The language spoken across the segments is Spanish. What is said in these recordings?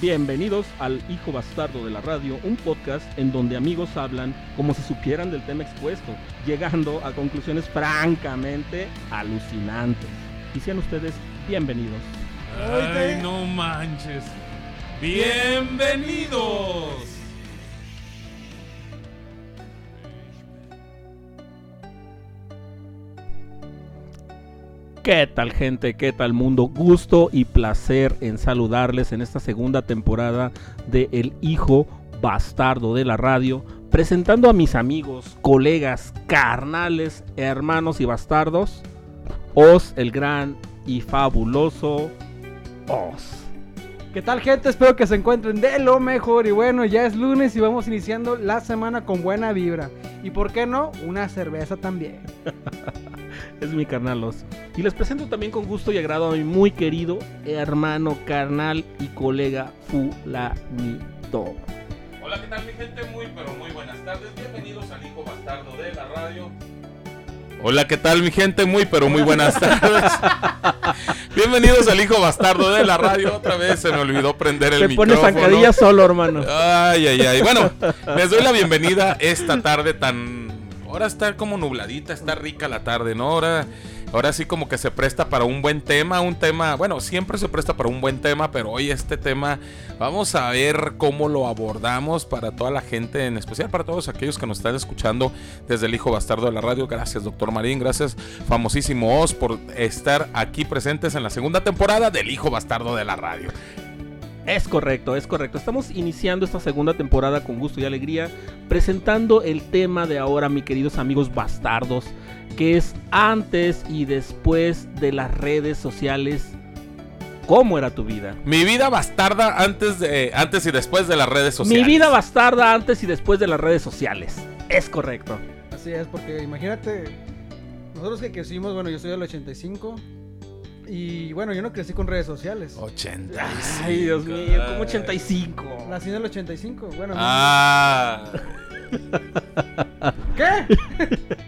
Bienvenidos al Hijo Bastardo de la Radio, un podcast en donde amigos hablan como si supieran del tema expuesto, llegando a conclusiones francamente alucinantes. Y sean ustedes bienvenidos. Ay, no manches. Bienvenidos. ¿Qué tal gente? ¿Qué tal mundo? Gusto y placer en saludarles en esta segunda temporada de El Hijo Bastardo de la Radio, presentando a mis amigos, colegas, carnales, hermanos y bastardos, Os, el gran y fabuloso Os. ¿Qué tal gente? Espero que se encuentren de lo mejor y bueno, ya es lunes y vamos iniciando la semana con buena vibra. Y por qué no, una cerveza también. es mi carnal Os. Y les presento también con gusto y agrado a mi muy querido hermano, carnal y colega Fulanito. Hola, ¿qué tal mi gente? Muy, pero muy buenas tardes. Bienvenidos al Hijo Bastardo de la Radio. Hola, ¿qué tal mi gente? Muy, pero muy buenas tardes. Bienvenidos al Hijo Bastardo de la Radio. Otra vez se me olvidó prender el Te micrófono. pones zancadilla solo, hermano. Ay, ay, ay. Bueno, les doy la bienvenida esta tarde tan... Ahora está como nubladita, está rica la tarde, ¿no? Ahora, ahora sí como que se presta para un buen tema, un tema, bueno, siempre se presta para un buen tema, pero hoy este tema vamos a ver cómo lo abordamos para toda la gente, en especial para todos aquellos que nos están escuchando desde el Hijo Bastardo de la Radio. Gracias, doctor Marín, gracias, famosísimo Oz, por estar aquí presentes en la segunda temporada del Hijo Bastardo de la Radio. Es correcto, es correcto. Estamos iniciando esta segunda temporada con gusto y alegría, presentando el tema de ahora, mis queridos amigos bastardos, que es antes y después de las redes sociales. ¿Cómo era tu vida? Mi vida bastarda antes, de, antes y después de las redes sociales. Mi vida bastarda antes y después de las redes sociales. Es correcto. Así es, porque imagínate, nosotros que crecimos, bueno, yo soy del 85. Y bueno, yo no crecí con redes sociales. 80. Ay, Dios mío, como 85. Nací en el 85. Bueno, Ah. ¿qué?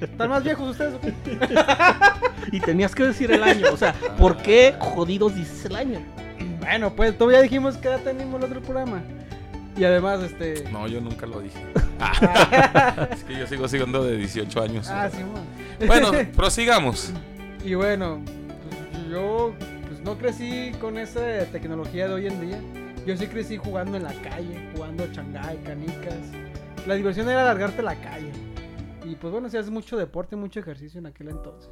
¿Están más viejos ustedes o qué? Y tenías que decir el año. O sea, ¿por qué jodidos dices el año? Bueno, pues todavía dijimos que ya teníamos el otro programa. Y además, este. No, yo nunca lo dije. Ah. es que yo sigo siendo de 18 años. Ah, sí. Bueno, prosigamos. Y bueno, yo pues, no crecí con esa tecnología de hoy en día. Yo sí crecí jugando en la calle, jugando changay, canicas. La diversión era largarte la calle. Y pues bueno, si haces mucho deporte, mucho ejercicio en aquel entonces.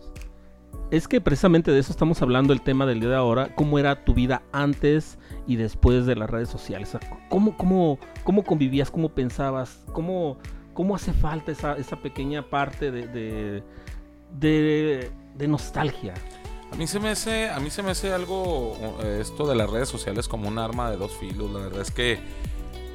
Es que precisamente de eso estamos hablando el tema del día de ahora. ¿Cómo era tu vida antes y después de las redes sociales? ¿Cómo, cómo, cómo convivías? ¿Cómo pensabas? ¿Cómo, cómo hace falta esa, esa pequeña parte de, de- de nostalgia? A mí se me hace, a mí se me hace algo eh, esto de las redes sociales como un arma de dos filos. La verdad es que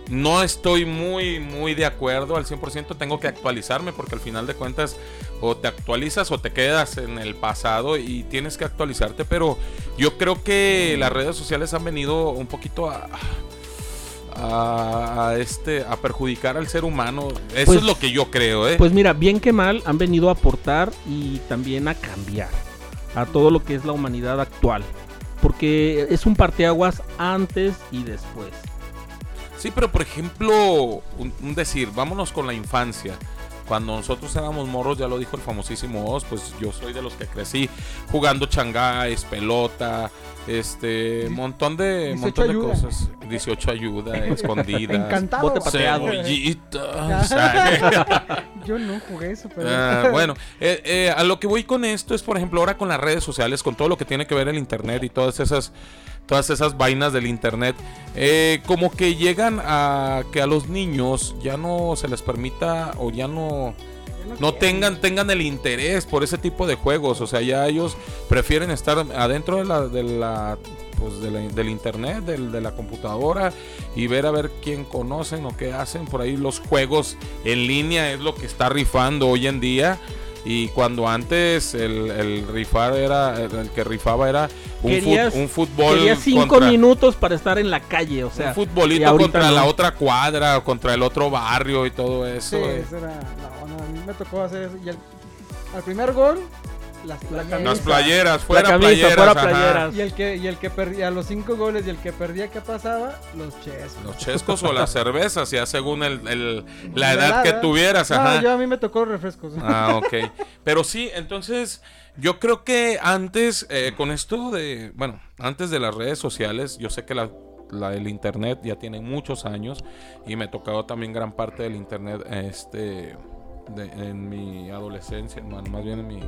no estoy muy, muy de acuerdo al 100%. Tengo que actualizarme porque al final de cuentas o te actualizas o te quedas en el pasado y tienes que actualizarte. Pero yo creo que las redes sociales han venido un poquito a... A, a este a perjudicar al ser humano eso Pues- es lo que yo creo ¿eh? Pues mira, bien que mal han venido a aportar y también a cambiar a todo lo que es la humanidad actual. Porque es un parteaguas antes y después. Sí, pero por ejemplo, un, decir, vámonos con la infancia. Cuando nosotros éramos morros, ya lo dijo el famosísimo Oz, pues yo soy de los que crecí jugando changáis, pelota, este, montón de, 18 montón de ayuda. cosas. 18 ayuda, escondidas. Encantado. Bote pateado. cebollitas. Yo no jugué eso, pero. Ah, bueno, eh, eh, a lo que voy con esto es, por ejemplo, ahora con las redes sociales, con todo lo que tiene que ver el internet y todas esas, todas esas vainas del internet, eh, como que llegan a que a los niños ya no se les permita o ya no no tengan tengan el interés por ese tipo de juegos, o sea, ya ellos prefieren estar adentro de la, de la pues, de la- del internet, del- de la computadora y ver a ver quién conocen o qué hacen. Por ahí los juegos en línea es lo que está rifando hoy en día. Y cuando antes el, el rifar era, el, que rifaba era un, fut- Querías- un fútbol Quería cinco contra- minutos para estar en la calle, o sea. un futbolito contra no. la otra cuadra contra el otro barrio y todo Sí, eso. eh. esa era la. A mí me tocó hacer eso. Y el, al primer gol, las playeras. Las playeras, la fuera camisa, playeras. fuera ajá. playeras. Y el que, y el que perdía, a los cinco goles y el que perdía, ¿qué pasaba? Los chescos. Los chescos o las cervezas, ya según el, el- la La edad que tuvieras. No, Ajá. yo a mí me tocó los refrescos. Ah, ok. Pero sí, entonces yo creo que antes, eh, con esto de, bueno, antes de las redes sociales, yo sé que la, la- el internet ya tiene muchos años y me tocaba también gran parte del internet este, en mi adolescencia, más bien en mi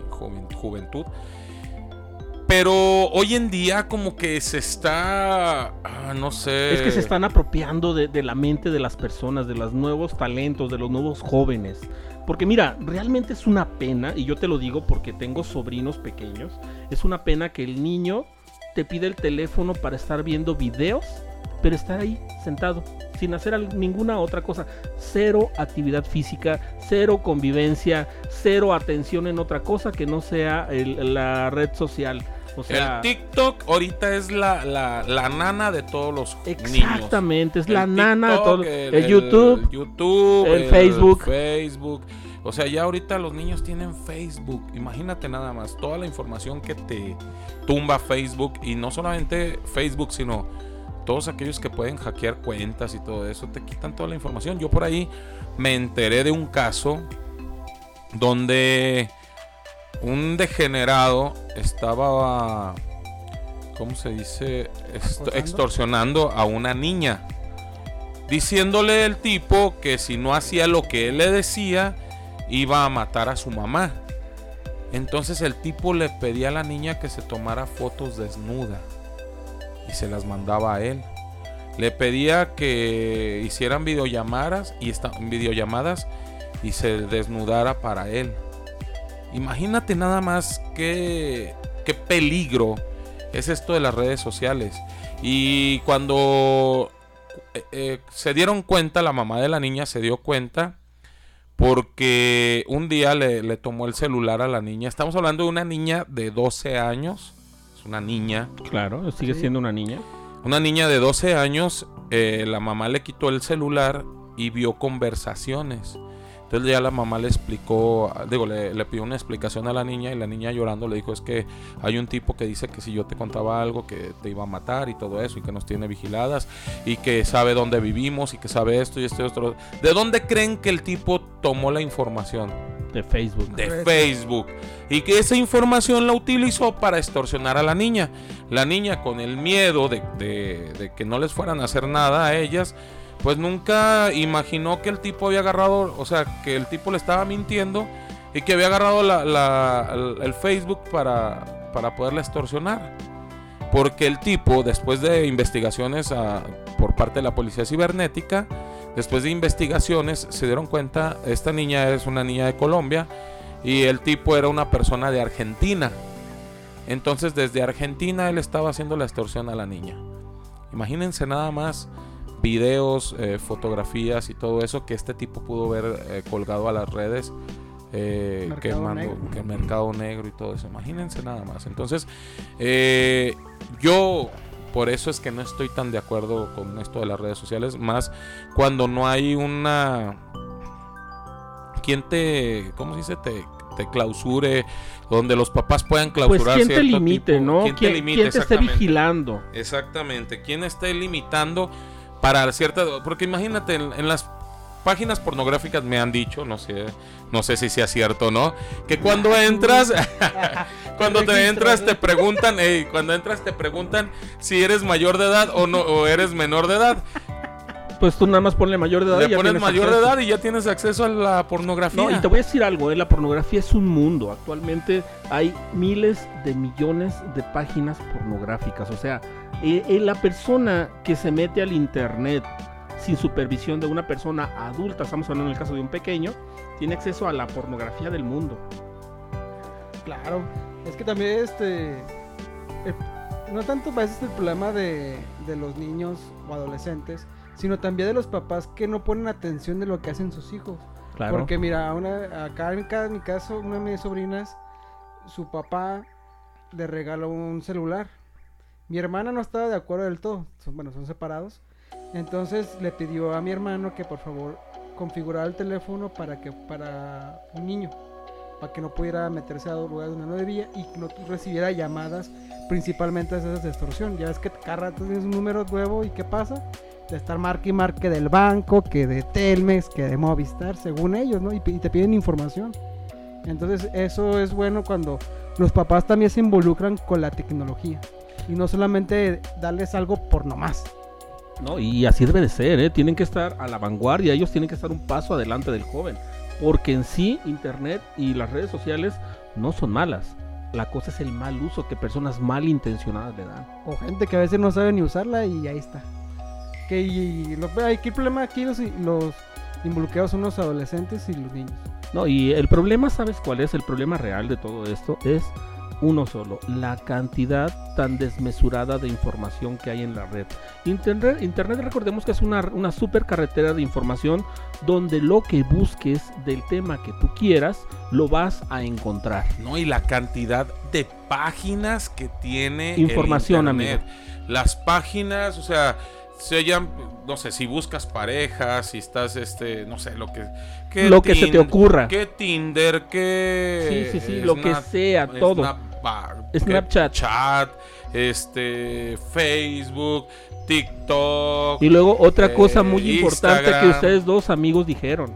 juventud. Pero hoy en día como que se está, ah, no sé. Es que se están apropiando de, de la mente de las personas, de los nuevos talentos, de los nuevos jóvenes. Porque mira, realmente es una pena, y yo te lo digo porque tengo sobrinos pequeños, es una pena que el niño te pide el teléfono para estar viendo videos, pero estar ahí sentado, sin hacer ninguna otra cosa. Cero actividad física, cero convivencia, cero atención en otra cosa que no sea el- la red social. O sea, el TikTok ahorita es la, la, la nana de todos los niños. Exactamente, es la nana de TikTok, todo. El, El, YouTube, el YouTube, el Facebook. Facebook. O sea, ya ahorita los niños tienen Facebook. Imagínate nada más toda la información que te tumba Facebook. Y no solamente Facebook, sino todos aquellos que pueden hackear cuentas y todo eso. Te quitan toda la información. Yo por ahí me enteré de un caso donde un degenerado estaba, ¿cómo se dice? Extorsionando a una niña. Diciéndole el tipo que si no hacía lo que él le decía, iba a matar a su mamá. Entonces el tipo le pedía a la niña que se tomara fotos desnuda se las mandaba a él. Le pedía que hicieran videollamadas y esta- videollamadas y se desnudara para él. Imagínate nada más qué, qué peligro es esto de las redes sociales. Y cuando eh, eh, se dieron cuenta, la mamá de la niña se dio cuenta porque un día le, le tomó el celular a la niña. Estamos hablando de una niña de 12 años. Una niña. Claro, sigue Sí. siendo una niña. Una niña de 12 años, eh, la mamá le quitó el celular y vio conversaciones. Entonces ya la mamá le explicó, digo, le, le pidió una explicación a la niña y la niña llorando le dijo es que hay un tipo que dice que si yo te contaba algo que te iba a matar y todo eso y que nos tiene vigiladas y que sabe dónde vivimos y que sabe esto y esto y esto. ¿De dónde creen que el tipo tomó la información? De Facebook. de. Facebook y que esa información la utilizó para extorsionar a la niña. La niña con el miedo de, que no les fueran a hacer nada a ellas, pues nunca imaginó que el tipo había agarrado, o sea, que el tipo le estaba mintiendo y que había agarrado el Facebook para, para poderla extorsionar. Porque el tipo, después de investigaciones ah, por parte de la policía cibernética, después de investigaciones se dieron cuenta, esta niña es una niña de Colombia y el tipo era una persona de Argentina. Entonces desde Argentina él estaba haciendo la extorsión a la niña. Imagínense nada más videos, eh, fotografías y todo eso que este tipo pudo ver eh, colgado a las redes. eh, negro. que mercado negro y todo eso. Imagínense nada más. Entonces, eh, yo por eso es que no estoy tan de acuerdo con esto de las redes sociales. Más cuando no hay una. ¿Quién te. ¿Cómo se dice? Te, te clausure. Donde los papás puedan Pues clausurar. quién te limite, tipo- ¿no? ¿Quién, ¿Quién, te limite? quién te esté vigilando? Exactamente. ¿Quién esté limitando para cierta... Porque imagínate, en, en las páginas pornográficas me han dicho, no sé, no sé si sea cierto o no, que cuando entras, cuando te entras te preguntan, ey, cuando entras te preguntan si eres mayor de edad o no, o eres menor de edad. Pues tú nada más ponle mayor de edad. y Le ya pones tienes mayor de edad y ya tienes acceso a la pornografía. No, y te voy a decir algo, ¿eh? la pornografía es un mundo. Actualmente hay miles de millones de páginas pornográficas. O sea, eh, eh, la persona que se mete al internet sin supervisión de una persona adulta, estamos hablando en el caso de un pequeño, tiene acceso a la pornografía del mundo. Claro. Es que también este. eh, no tanto veces el problema de, de los niños o adolescentes, sino también de los papás que no ponen atención de lo que hacen sus hijos. Claro. Porque mira, una, acá en, ca- en mi caso, una de mis sobrinas, su papá le regaló un celular. Mi hermana no estaba de acuerdo del todo, son, bueno, son separados. Entonces le pidió a mi hermano que por favor configurara el teléfono para que para un niño, para que no pudiera meterse a lugares donde no debía y no recibiera llamadas, principalmente esas de extorsión. Ya ves que cada rato tienes un número nuevo y qué pasa, de estar marque y marque del banco, que de Telmex, que de Movistar, según ellos, ¿no? Y, y te piden información. Entonces eso es bueno cuando los papás también se involucran con la tecnología. Y no solamente darles algo por nomás. No, y así debe de ser, ¿eh? Tienen que estar a la vanguardia, ellos tienen que estar un paso adelante del joven. Porque en sí, Internet y las redes sociales no son malas. La cosa es el mal uso que personas malintencionadas le dan. O gente que a veces no sabe ni usarla y ahí está. Que y, lo, aquí el problema aquí los, los involucrados son los adolescentes y los niños. No, y el problema, ¿sabes cuál es? El problema real de todo esto es uno solo, la cantidad tan desmesurada de información que hay en la red. Internet, Internet recordemos que es una, una super carretera de información donde lo que busques del tema que tú quieras, lo vas a encontrar. No, y la cantidad de páginas que tiene el Información, internet. Las páginas, o sea, se llaman, no sé, si buscas parejas, si estás, este, no sé, lo que... Lo que se te ocurra. Que Tinder, que... Sí, sí, sí, lo que sea, todo. Snapchat, que Snapchat. Chat, este, Facebook, TikTok. Y luego otra eh, cosa muy importante que ustedes dos amigos dijeron.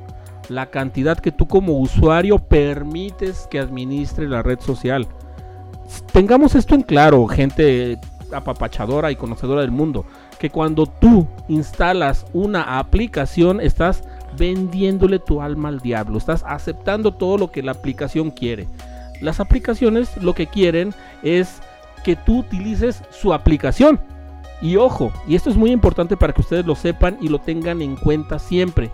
La cantidad que tú como usuario permites que administre la red social. Tengamos esto en claro, gente apapachadora y conocedora del mundo, que cuando tú instalas una aplicación estás vendiéndole tu alma al diablo, estás aceptando todo lo que la aplicación quiere. Las aplicaciones lo que quieren es que tú utilices su aplicación. Y ojo, y esto es muy importante para que ustedes lo sepan y lo tengan en cuenta siempre.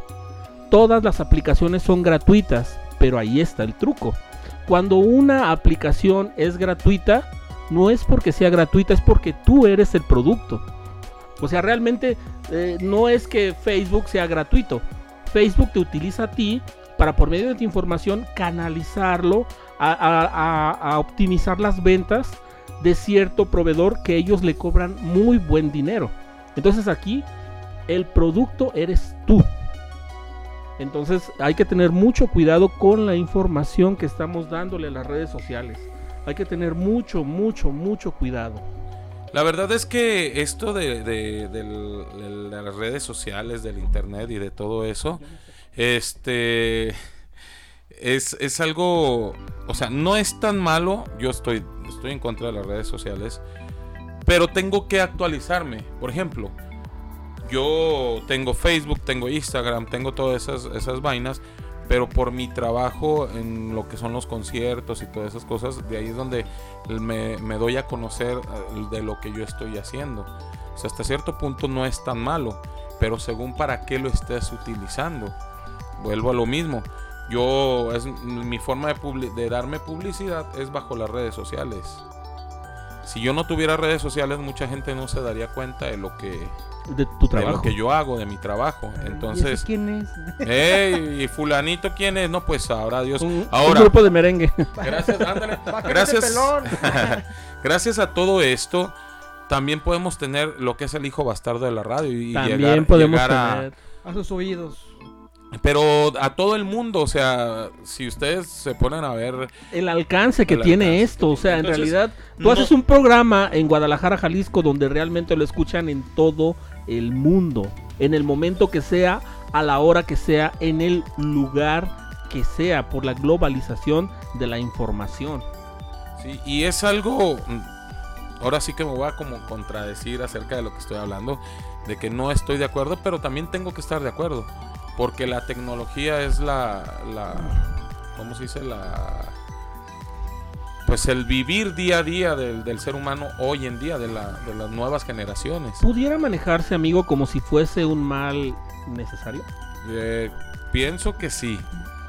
Todas las aplicaciones son gratuitas, pero ahí está el truco. Cuando una aplicación es gratuita, no es porque sea gratuita, es porque tú eres el producto. O sea, realmente eh, no es que Facebook sea gratuito. Facebook te utiliza a ti para por medio de tu información canalizarlo a, optimizar las ventas de cierto proveedor que ellos le cobran muy buen dinero. Entonces aquí el producto eres tú. Entonces hay que tener mucho cuidado con la información que estamos dándole a las redes sociales. Hay que tener mucho, mucho, mucho cuidado. La verdad es que esto de, las redes sociales, del internet y de todo eso, este es, es algo, o sea, no es tan malo. Yo estoy, estoy en contra de las redes sociales, pero tengo que actualizarme. Por ejemplo, yo tengo Facebook, tengo Instagram, tengo todas esas, esas vainas, pero por mi trabajo en lo que son los conciertos y todas esas cosas, de ahí es donde me, me doy a conocer eh, de lo que yo estoy haciendo. O sea, hasta cierto punto no es tan malo, pero según para qué lo estés utilizando. Vuelvo a lo mismo. Yo, es mi forma de, de darme publicidad es bajo las redes sociales. Si yo no tuviera redes sociales, mucha gente no se daría cuenta de lo que, De tu de lo trabajo. que yo hago, de mi trabajo. ¿Y ese Entonces, quién es? hey, ¿y fulanito quién es? No, pues sabrá Dios. Un, un Ahora, grupo de merengue. gracias, ándale. Gracias, gracias a todo esto, también podemos tener lo que es el hijo bastardo de la radio y También llegar, podemos llegar a- tener. A sus oídos. Pero a todo el mundo, o sea, si ustedes se ponen a ver, el alcance que El tiene alcance esto. O sea, en realidad, tú no- haces un programa en Guadalajara, Jalisco, donde realmente lo escuchan en todo el mundo. En el momento que sea, a la hora que sea, en el lugar que sea, por la globalización de la información. sí, y es algo, mm, ahora sí que me voy a como contradecir acerca de lo que estoy hablando, de que no estoy de acuerdo, pero también tengo que estar de acuerdo, porque la tecnología es la, la ¿cómo se dice? La pues el vivir día a día del, del ser humano hoy en día, de, la, de las nuevas generaciones. ¿Pudiera manejarse, amigo, como si fuese un mal necesario? Eh, pienso que sí.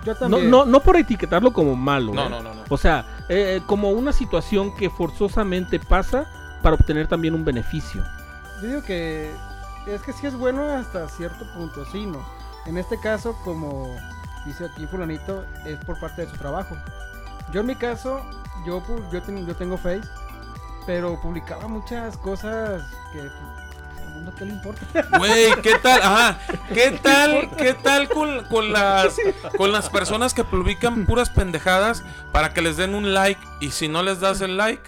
Yo No, también. no, no por etiquetarlo como malo. No, ¿eh? no, no, no. O sea, eh, como una situación que forzosamente pasa para obtener también un beneficio. Yo digo que es que sí es bueno hasta cierto punto, sí, no. En este caso, como dice aquí fulanito, es por parte de su trabajo. Yo en mi caso, yo, pu- yo, ten- yo tengo Face, pero publicaba muchas cosas que pues, al mundo qué le importa. Güey, ¿qué tal? Ajá. ¿Qué tal? ¿Qué tal con, con las con las personas que publican puras pendejadas para que les den un like y si no les das el like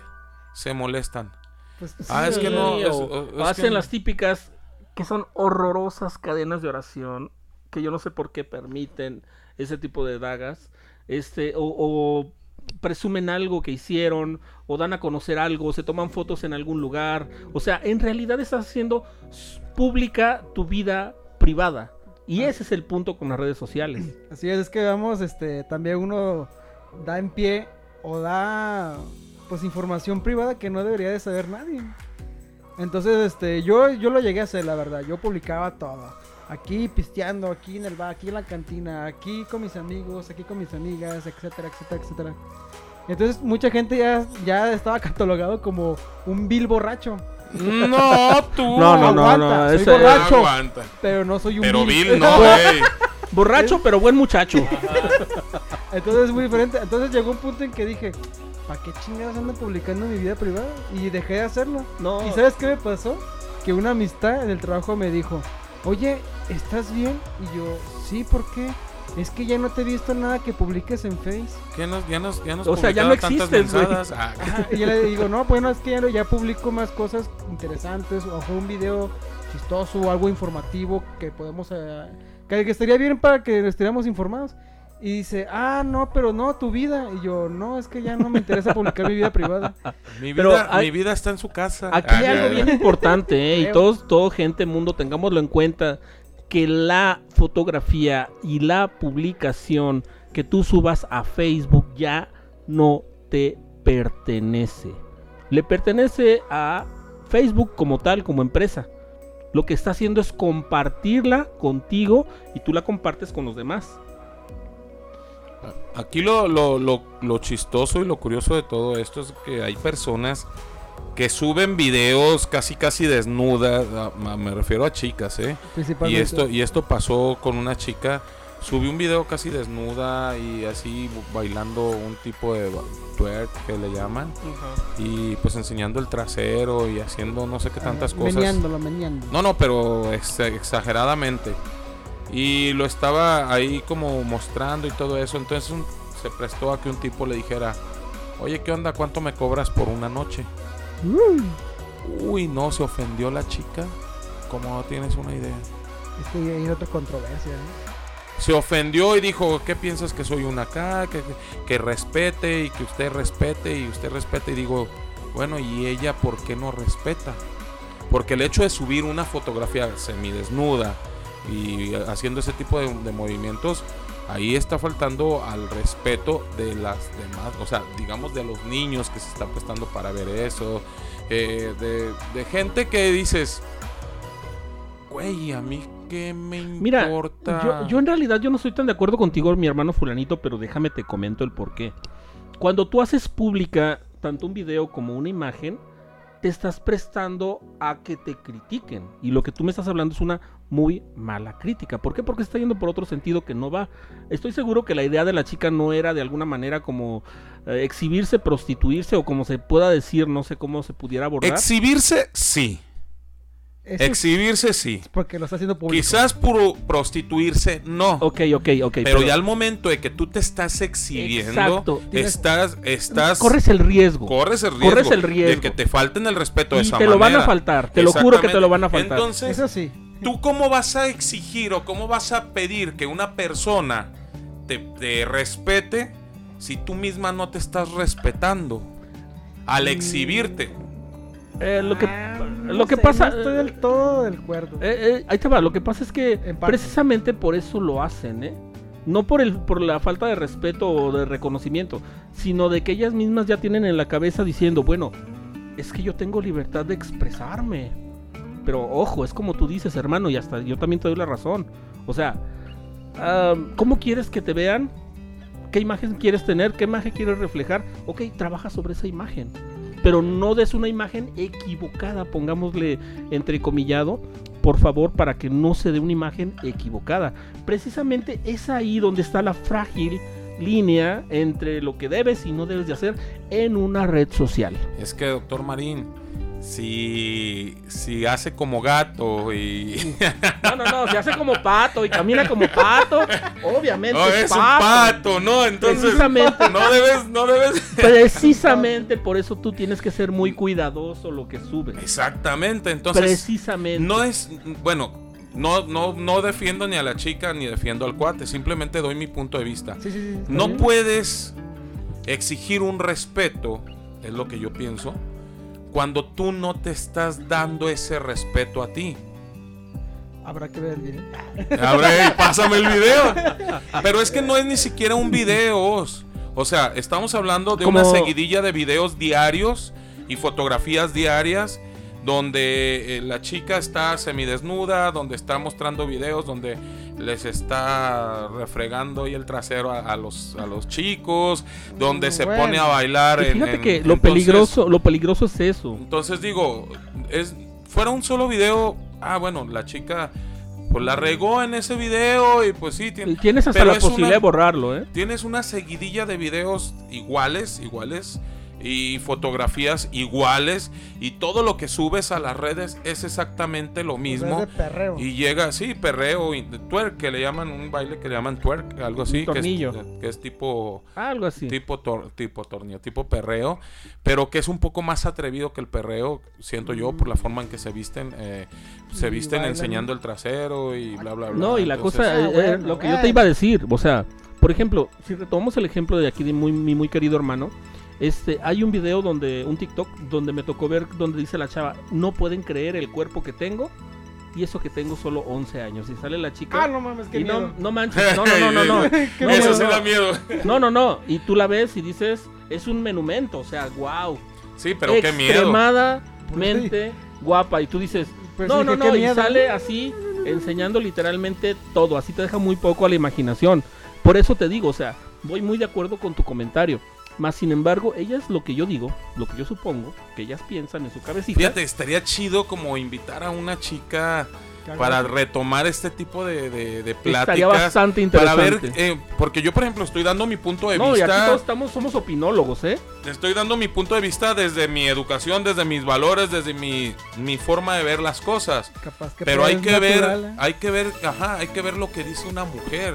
se molestan? Pues, Ah, sí, es que no, es- o, es hacen que- las típicas que son horrorosas cadenas de oración que yo no sé por qué permiten ese tipo de dagas este o, o presumen algo que hicieron o dan a conocer algo se toman fotos en algún lugar o sea en realidad estás haciendo pública tu vida privada y ese es el punto con las redes sociales Así es, es que vamos, este, también uno da en pie o da pues información privada que no debería de saber nadie. Entonces, este, yo, yo lo llegué a hacer, la verdad. Yo publicaba todo. Aquí pisteando, aquí en el bar, aquí en la cantina, aquí con mis amigos, aquí con mis amigas, etcétera, etcétera, etcétera. Entonces, mucha gente ya, ya estaba catalogado como un vil borracho. No, tú. no no no aguanta, no soy ese- borracho. Aguanta. Pero no soy un Pero vil. Bill no, güey. borracho pero buen muchacho Entonces es muy diferente. Entonces llegó un punto en que dije, ¿para qué chingados ando publicando mi vida privada? Y dejé de hacerlo. no ¿Y sabes qué me pasó? Que una amistad en el trabajo me dijo, oye, ¿estás bien? Y yo, sí, ¿por qué? Es que ya no te he visto nada que publiques en Face. ¿Qué nos, ya nos, ya nos O sea, ya no existes, güey. Ah, y yo le digo, no, bueno, es que ya, no- ya publico más cosas interesantes, o un video chistoso, o algo informativo que podemos... eh, que, que estaría bien para que estuviéramos informados. Y dice, ah, no, pero no, tu vida. Y yo, no, es que ya no me interesa publicar mi vida privada. mi, Pero vida, hay- mi vida está en su casa. Aquí Ah, hay algo ya, bien importante, ¿eh? y todos, todo gente, mundo, tengámoslo en cuenta, que la fotografía y la publicación que tú subas a Facebook ya no te pertenece. Le pertenece a Facebook como tal, como empresa. Lo que está haciendo es compartirla contigo y tú la compartes con los demás. Aquí lo, lo, lo, lo chistoso y lo curioso de todo esto es que hay personas que suben videos casi casi desnudas, a- a- me refiero a chicas, ¿eh? Y esto, y esto pasó con una chica, subió un video casi desnuda y así bailando un tipo de twerk que le llaman y pues enseñando el trasero y haciendo no sé qué tantas Ah, cosas. Meneándolo, meneando. No, no, pero ex- exageradamente. Y lo estaba ahí como mostrando y todo eso. Entonces un- se prestó a que un tipo le dijera, oye, ¿qué onda? ¿Cuánto me cobras por una noche? Uy, Uy, no, se ofendió la chica. Como no tienes una idea. es que hay otra controversia. ¿eh? Se ofendió y dijo, ¿qué piensas que soy una acá? Que, que- que respete y que usted respete y usted respete. Y digo, bueno, ¿y ella por qué no respeta? Porque el hecho de subir una fotografía semidesnuda y haciendo ese tipo de, de movimientos, ahí está faltando al respeto de las demás, o sea, digamos de los niños que se están prestando para ver eso, eh, de, de gente que dices, güey, a mí qué me Mira, importa. yo, yo en realidad yo no estoy tan de acuerdo contigo, mi hermano fulanito, pero déjame te comento el por qué. Cuando tú haces pública tanto un video como una imagen, te estás prestando a que te critiquen. Y lo que tú me estás hablando es una muy mala crítica. ¿Por qué? Porque está yendo por otro sentido que no va. Estoy seguro que la idea de la chica no era de alguna manera como eh, exhibirse, prostituirse o como se pueda decir, no sé cómo se pudiera abordar. Exhibirse, sí. Eso Exhibirse, sí. porque lo está haciendo público. Quizás puro prostituirse, no. ok, ok, ok. pero, ya al momento de que tú te estás exhibiendo, Exacto. Tienes- estás, estás, corres el riesgo. corres el riesgo, corres el riesgo. de que te falten el respeto de esa te lo van a faltar, te lo juro que te lo van a faltar. Entonces, Eso sí. ¿tú cómo vas a exigir o cómo vas a pedir que una persona te, te respete si tú misma no te estás respetando al exhibirte? Eh, lo que, Ah, no lo que sé, pasa... No estoy del todo del acuerdo. eh, eh, ahí te va, lo que pasa es que precisamente por eso lo hacen, ¿eh? No por, el, por la falta de respeto o de reconocimiento, sino de que ellas mismas ya tienen en la cabeza diciendo, bueno, es que yo tengo libertad de expresarme. Pero ojo, es como tú dices, hermano, y hasta yo también te doy la razón. O sea, am, ¿cómo quieres que te vean? ¿Qué imagen quieres tener? ¿Qué imagen quieres reflejar? Ok, trabaja sobre esa imagen. Pero no des una imagen equivocada, pongámosle entrecomillado, por favor, para que no se dé una imagen equivocada. Precisamente es ahí donde está la frágil línea entre lo que debes y no debes de hacer en una red social. Es que, doctor Marín, si, si hace como gato y... No, no, no, se hace como pato y camina como pato, obviamente No, es, es un pato. ¿no? Entonces, Precisamente. no debes, no debes... Precisamente por eso tú tienes que ser muy cuidadoso lo que subes. Exactamente, entonces... Precisamente. No es, bueno, no, no, no defiendo ni a la chica ni defiendo al cuate, simplemente doy mi punto de vista. Sí, sí, sí. No bien. puedes exigir un respeto, es lo que yo pienso, cuando tú no te estás dando ese respeto a ti. Habrá que ver el video. Abre, pásame el video. Pero es que no es ni siquiera un video. O sea, estamos hablando de una seguidilla de videos diarios y fotografías diarias donde eh, la chica está semidesnuda, donde está mostrando videos, donde les está refregando y el trasero a, a los, a los chicos, donde Mm, se pone a bailar. En- fíjate en- que lo entonces- peligroso, lo peligroso es eso. entonces digo, es fuera un solo video, ah bueno, la chica pues la regó en ese video y pues sí tiene Tienes hasta la posibilidad una- de borrarlo, ¿eh? tienes una seguidilla de videos iguales, iguales y fotografías iguales y todo lo que subes a las redes es exactamente lo Pues mismo. es de perreo. Y llega, sí, perreo, y twerk, que le llaman un baile que le llaman twerk, algo así, que es, tornillo. que es tipo Algo así. tipo tor- tipo torneo, tipo perreo, pero que es un poco más atrevido que el perreo, siento yo, por la forma en que se visten, eh, se Y visten bailan. enseñando el trasero y bla bla bla. No, y la Entonces, cosa, Ah, eh, eh, bueno, lo que yo bueno. te iba a decir, o sea, por ejemplo, si retomamos el ejemplo de aquí de muy, mi muy querido hermano, este, hay un video donde, un TikTok, donde me tocó ver, donde dice la chava, no pueden creer el cuerpo que tengo, y eso que tengo solo 11 años, y sale la chica, Ah, no mames, qué y no, miedo. no manches, no, no, no, no, no, no, Eso no, sí no. da miedo. no, no, no, y tú la ves y dices, es un menumento, o sea, wow, Sí, pero qué miedo. extremadamente guapa, y tú dices, Pues no, sí, no, no, y sale así enseñando literalmente todo, así te deja muy poco a la imaginación. Por eso te digo, o sea, voy muy de acuerdo con tu comentario. Más sin embargo, ellas lo que yo digo, lo que yo supongo, que ellas piensan en su cabecita. Fíjate, estaría chido como invitar a una chica para retomar este tipo de, de, de estaría pláticas. bastante Para interesante. ver, eh, porque yo por ejemplo estoy dando mi punto de no, y aquí vista. todos estamos, somos opinólogos, ¿eh? Estoy dando mi punto de vista desde mi educación, desde mis valores, desde mi, mi forma de ver las cosas. Capaz que Pero hay que ver, ¿eh? hay que ver, ajá, hay que ver lo que dice una mujer.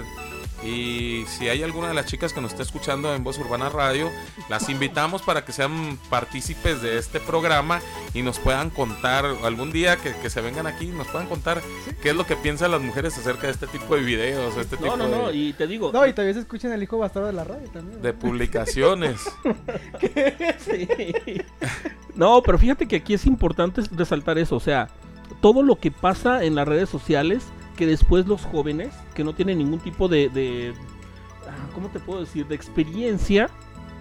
Y si hay alguna de las chicas que nos está escuchando en Voz Urbana Radio, las invitamos para que sean partícipes de este programa y nos puedan contar algún día que, que se vengan aquí, nos puedan contar qué es lo que piensan las mujeres acerca de este tipo de videos, este tipo No, no, no, de, y te digo. No, y todavía se escuchan el hijo bastardo de la radio también. de publicaciones. Sí. No, pero fíjate que aquí es importante resaltar eso, o sea, todo lo que pasa en las redes sociales, que después los jóvenes, que no tienen ningún tipo de, de ah, ¿cómo te puedo decir?, de experiencia,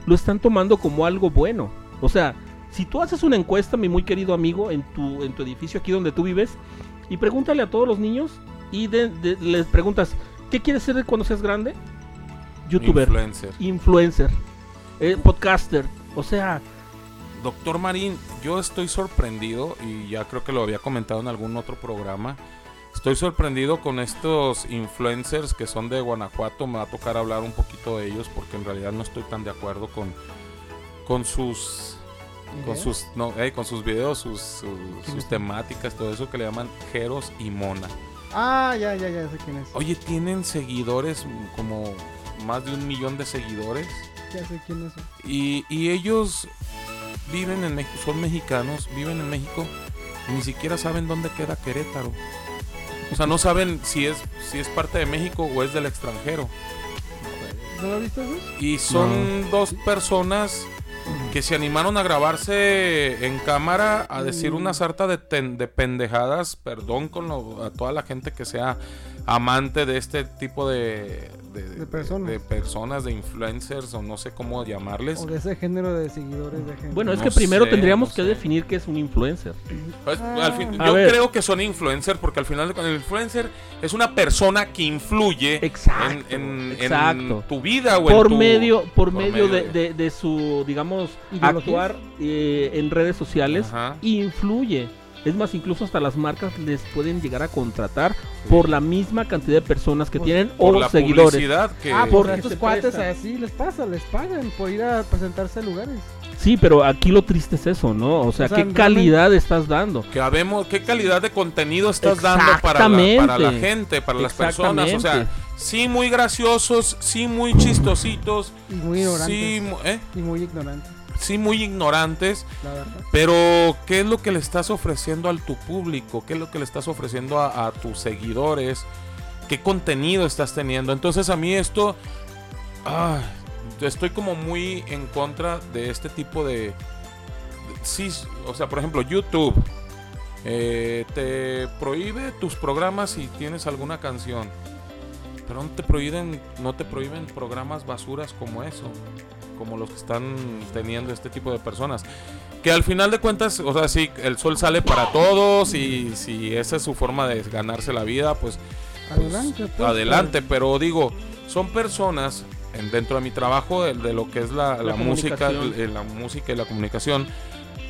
lo están tomando como algo bueno. O sea, si tú haces una encuesta, mi muy querido amigo, en tu, en tu edificio aquí donde tú vives, y pregúntale a todos los niños y de- de- les preguntas, ¿qué quieres ser cuando seas grande? Youtuber Influencer. influencer, eh, podcaster, o sea, Doctor Marín, yo estoy sorprendido y ya creo que lo había comentado en algún otro programa. Estoy sorprendido con estos influencers que son de Guanajuato. Me va a tocar hablar un poquito de ellos porque en realidad no estoy tan de acuerdo con, con sus con sus no, eh, con sus videos, sus, sus, sus temáticas, todo eso que le llaman Jeros y Mona. Ah, ya, ya, ya sé quién es. Oye, tienen seguidores como más de un millón de seguidores. Ya sé quién es. Y, y ellos viven en México, son mexicanos, viven en México y ni siquiera saben dónde queda Querétaro. O sea, no saben si es, si es parte de México o es del extranjero. ¿No lo viste? Y son dos personas que se animaron a grabarse en cámara a decir una sarta de, ten- de pendejadas. Perdón con lo- a toda la gente que sea amante de este tipo de, de, De personas. de personas, de influencers o no sé cómo llamarles. O de ese género de seguidores de gente. bueno, es No que primero sé, tendríamos no que sé. definir qué es un influencer. Pues, Ah. al fin- A yo ver. creo que son influencers porque al final el influencer es una persona que influye Exacto, en, en- en exacto. tu vida o en Por tu- medio, por por medio, medio de, de- de- de su, digamos, actuar eh, en redes sociales Ajá. influye. Es más, incluso hasta las marcas les pueden llegar a contratar por la misma cantidad de personas que Pues, tienen Por o la seguidores. publicidad que... Ah, Porque por estos cuates presta. así les pasa, les pagan por ir a presentarse a lugares. Sí, pero aquí lo triste es eso, ¿no? O sea, O sea, ¿qué calidad estás dando? Que habemos, qué calidad de contenido estás dando para la, para la gente, para las personas. O sea, sí muy graciosos, sí muy chistositos, Y muy ignorantes. sí, ¿eh? Y muy ignorantes, sí muy ignorantes, pero ¿qué es lo que le estás ofreciendo al tu público? ¿Qué es lo que le estás ofreciendo a, a tus seguidores? ¿Qué contenido estás teniendo? Entonces a mí esto, ah, estoy como muy en contra de este tipo de, de- sí, o sea, por ejemplo, YouTube eh, te prohíbe tus programas si tienes alguna canción. Pero no te prohíben, no te prohíben programas basuras como eso, como los que están teniendo este tipo de personas. Que al final de cuentas, o sea, sí, el sol sale para todos y si esa es su forma de ganarse la vida, pues Adelante, pues, adelante, pero digo, son personas en- dentro de mi trabajo de, de lo que es la, La la música, comunicación. eh, la música y la comunicación.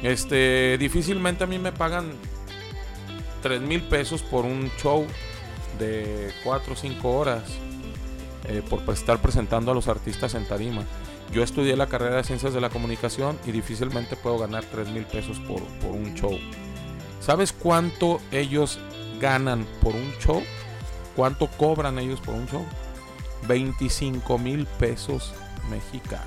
Este, difícilmente a mí me pagan 3 mil pesos por un show de 4 o 5 horas eh, por estar presentando a los artistas en tarima. Yo estudié la carrera de ciencias de la comunicación y difícilmente puedo ganar 3 mil pesos por, por un show. ¿Sabes cuánto ellos ganan por un show? ¿Cuánto cobran ellos por un show? 25 mil pesos mexicanos.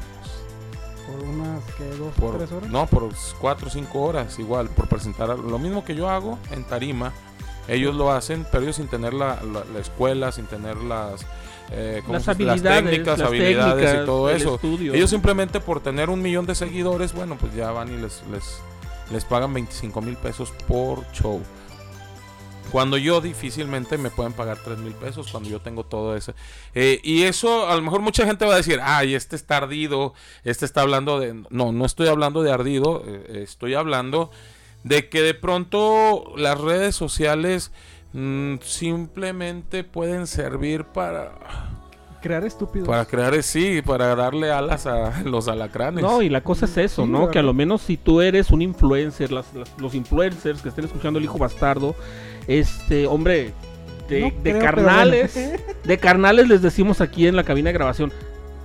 Por unas, que ¿Dos Por, tres horas? no, por 4 o 5 horas, igual, por presentar lo mismo que yo hago en tarima. Ellos lo hacen, pero ellos sin tener la, la- la escuela, sin tener las, eh, ¿cómo Las habilidades, técnicas, las habilidades técnicas, y todo eso. estudio. Ellos simplemente por tener un millón de seguidores, bueno, pues ya van y les, les, les pagan 25 mil pesos por show. Cuando yo difícilmente me pueden pagar 3 mil pesos cuando yo tengo todo eso. Eh, y eso a lo mejor mucha gente va a decir, ay, este está ardido, este está hablando de... No, no estoy hablando de ardido, eh, estoy hablando de que de pronto las redes sociales simplemente pueden servir para... Crear estúpidos. Para crear, sí, para darle alas a los alacranes. No, y la cosa es eso, Sí, ¿no? Que a lo menos si tú eres un influencer, las- las- los influencers que estén escuchando el hijo bastardo, este, hombre, de, No de creo, pero carnales, bueno. de carnales les decimos aquí en la cabina de grabación,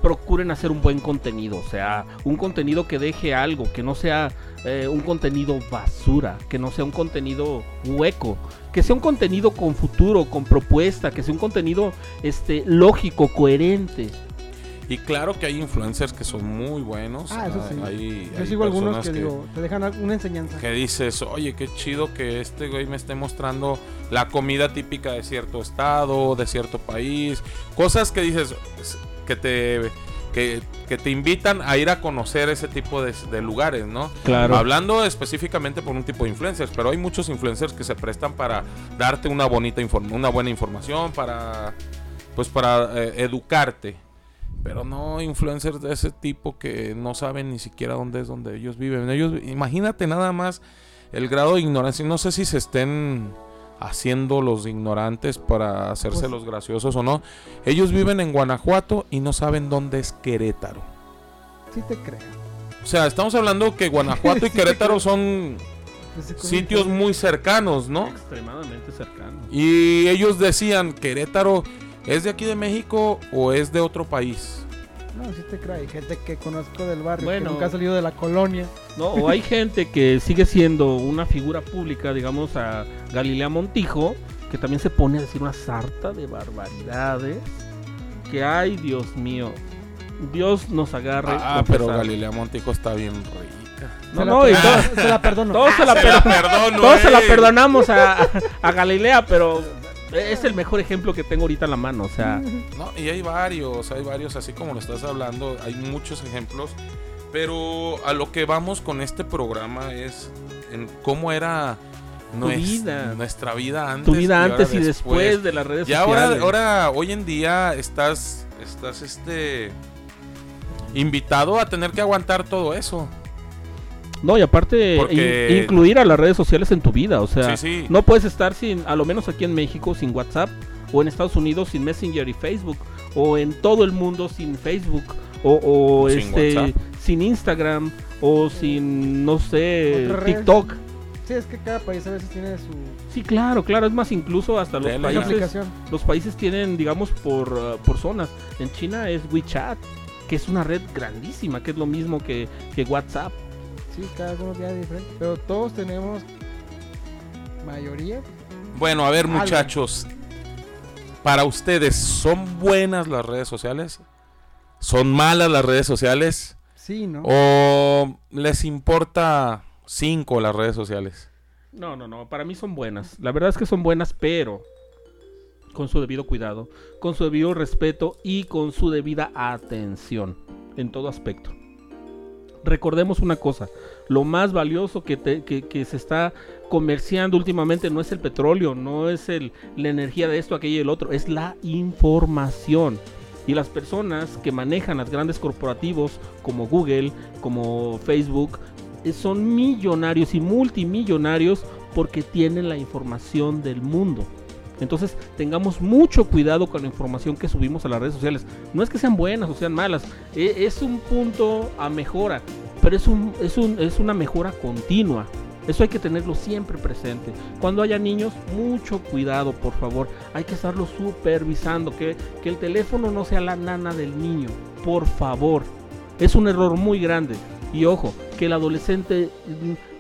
procuren hacer un buen contenido, o sea, un contenido que deje algo, que no sea eh, un contenido basura, que no sea un contenido hueco, que sea un contenido con futuro, con propuesta, que sea un contenido este lógico, coherente. Y claro que hay influencers que son muy buenos. Ah, eso sí. Hay, Yo hay sigo algunos personas que, digo, te dejan una enseñanza. que dices, oye, qué chido que este güey me esté mostrando la comida típica de cierto estado, de cierto país. Cosas que dices, es- que te, que, que te invitan a ir a conocer ese tipo de, de lugares, ¿no? Claro. Hablando específicamente por un tipo de influencers, pero hay muchos influencers que se prestan para darte una bonita una buena información, para pues para eh, educarte. Pero no influencers de ese tipo que no saben ni siquiera dónde es donde ellos viven. Ellos imagínate nada más el grado de ignorancia, no sé si se estén haciendo los ignorantes para hacerse Pues- los graciosos o no. Ellos viven en Guanajuato y no saben dónde es Querétaro. Sí te creo. O sea, estamos hablando que Guanajuato y Sí Querétaro son cosa sitios muy cercanos, ¿no? Extremadamente cercano. Y ellos decían, Querétaro, ¿es de aquí de México o es de otro país? No, sí te creo. Hay gente que conozco del barrio Bueno. que nunca ha salido de la colonia. No, o hay gente que sigue siendo una figura pública, digamos a Galilea Montijo, que también se pone a decir una sarta de barbaridades. Que ay, Dios mío, Dios nos agarre. Ah, pero pesar. Galilea Montijo está bien rica. No, no, y todos, se la perdono. todos se la, Se per- la perdono, todos se la eh. perdonamos a, a Galilea, pero es el mejor ejemplo que tengo ahorita en la mano. O sea, No, y hay varios, hay varios, así como lo estás hablando, hay muchos ejemplos. Pero a lo que vamos con este programa es en cómo era nues- vida. nuestra vida antes. tu vida ahora antes y después de las redes Y ahora, sociales. ahora, hoy en día estás, estás este invitado a tener que aguantar todo eso. No, y aparte Porque- in- incluir a las redes sociales en tu vida, o sea, Sí, sí. no puedes estar sin, a lo menos aquí en México, sin WhatsApp o en Estados Unidos sin Messenger y Facebook. o en todo el mundo sin Facebook o, o Sin este WhatsApp. sin Instagram o sin no sé. TikTok. Sí, es que cada país a veces tiene su, Sí, claro, claro, es más incluso hasta los países aplicación. los países tienen, digamos, por, uh, por zonas. En China es WeChat, que es una red grandísima, que es lo mismo que, que WhatsApp. Sí, cada uno tiene diferente. Pero todos tenemos, mayoría, Bueno, a ver, Algo. muchachos. Para ustedes, ¿son buenas las redes sociales? ¿Son malas las redes sociales? sí, ¿no? ¿O les importa cinco las redes sociales? No, no, no, para mí son buenas. La verdad es que son buenas, pero con su debido cuidado, con su debido respeto y con su debida atención en todo aspecto. Recordemos una cosa, lo más valioso que, te- que- se está comerciando últimamente no es el petróleo, no es el, la energía de esto, aquello y el otro, es la información. Y las personas que manejan las grandes corporativos como Google, como Facebook, eh, son millonarios y multimillonarios porque tienen la información del mundo. Entonces tengamos mucho cuidado con la información que subimos a las redes sociales. No es que sean buenas o sean malas, e- es un punto a mejora, pero es, un, es, un, es una mejora continua. Eso hay que tenerlo siempre presente. Cuando haya niños, mucho cuidado, por favor. Hay que estarlo supervisando, que, que el teléfono no sea la nana del niño, por favor. Es un error muy grande. Y ojo, que el adolescente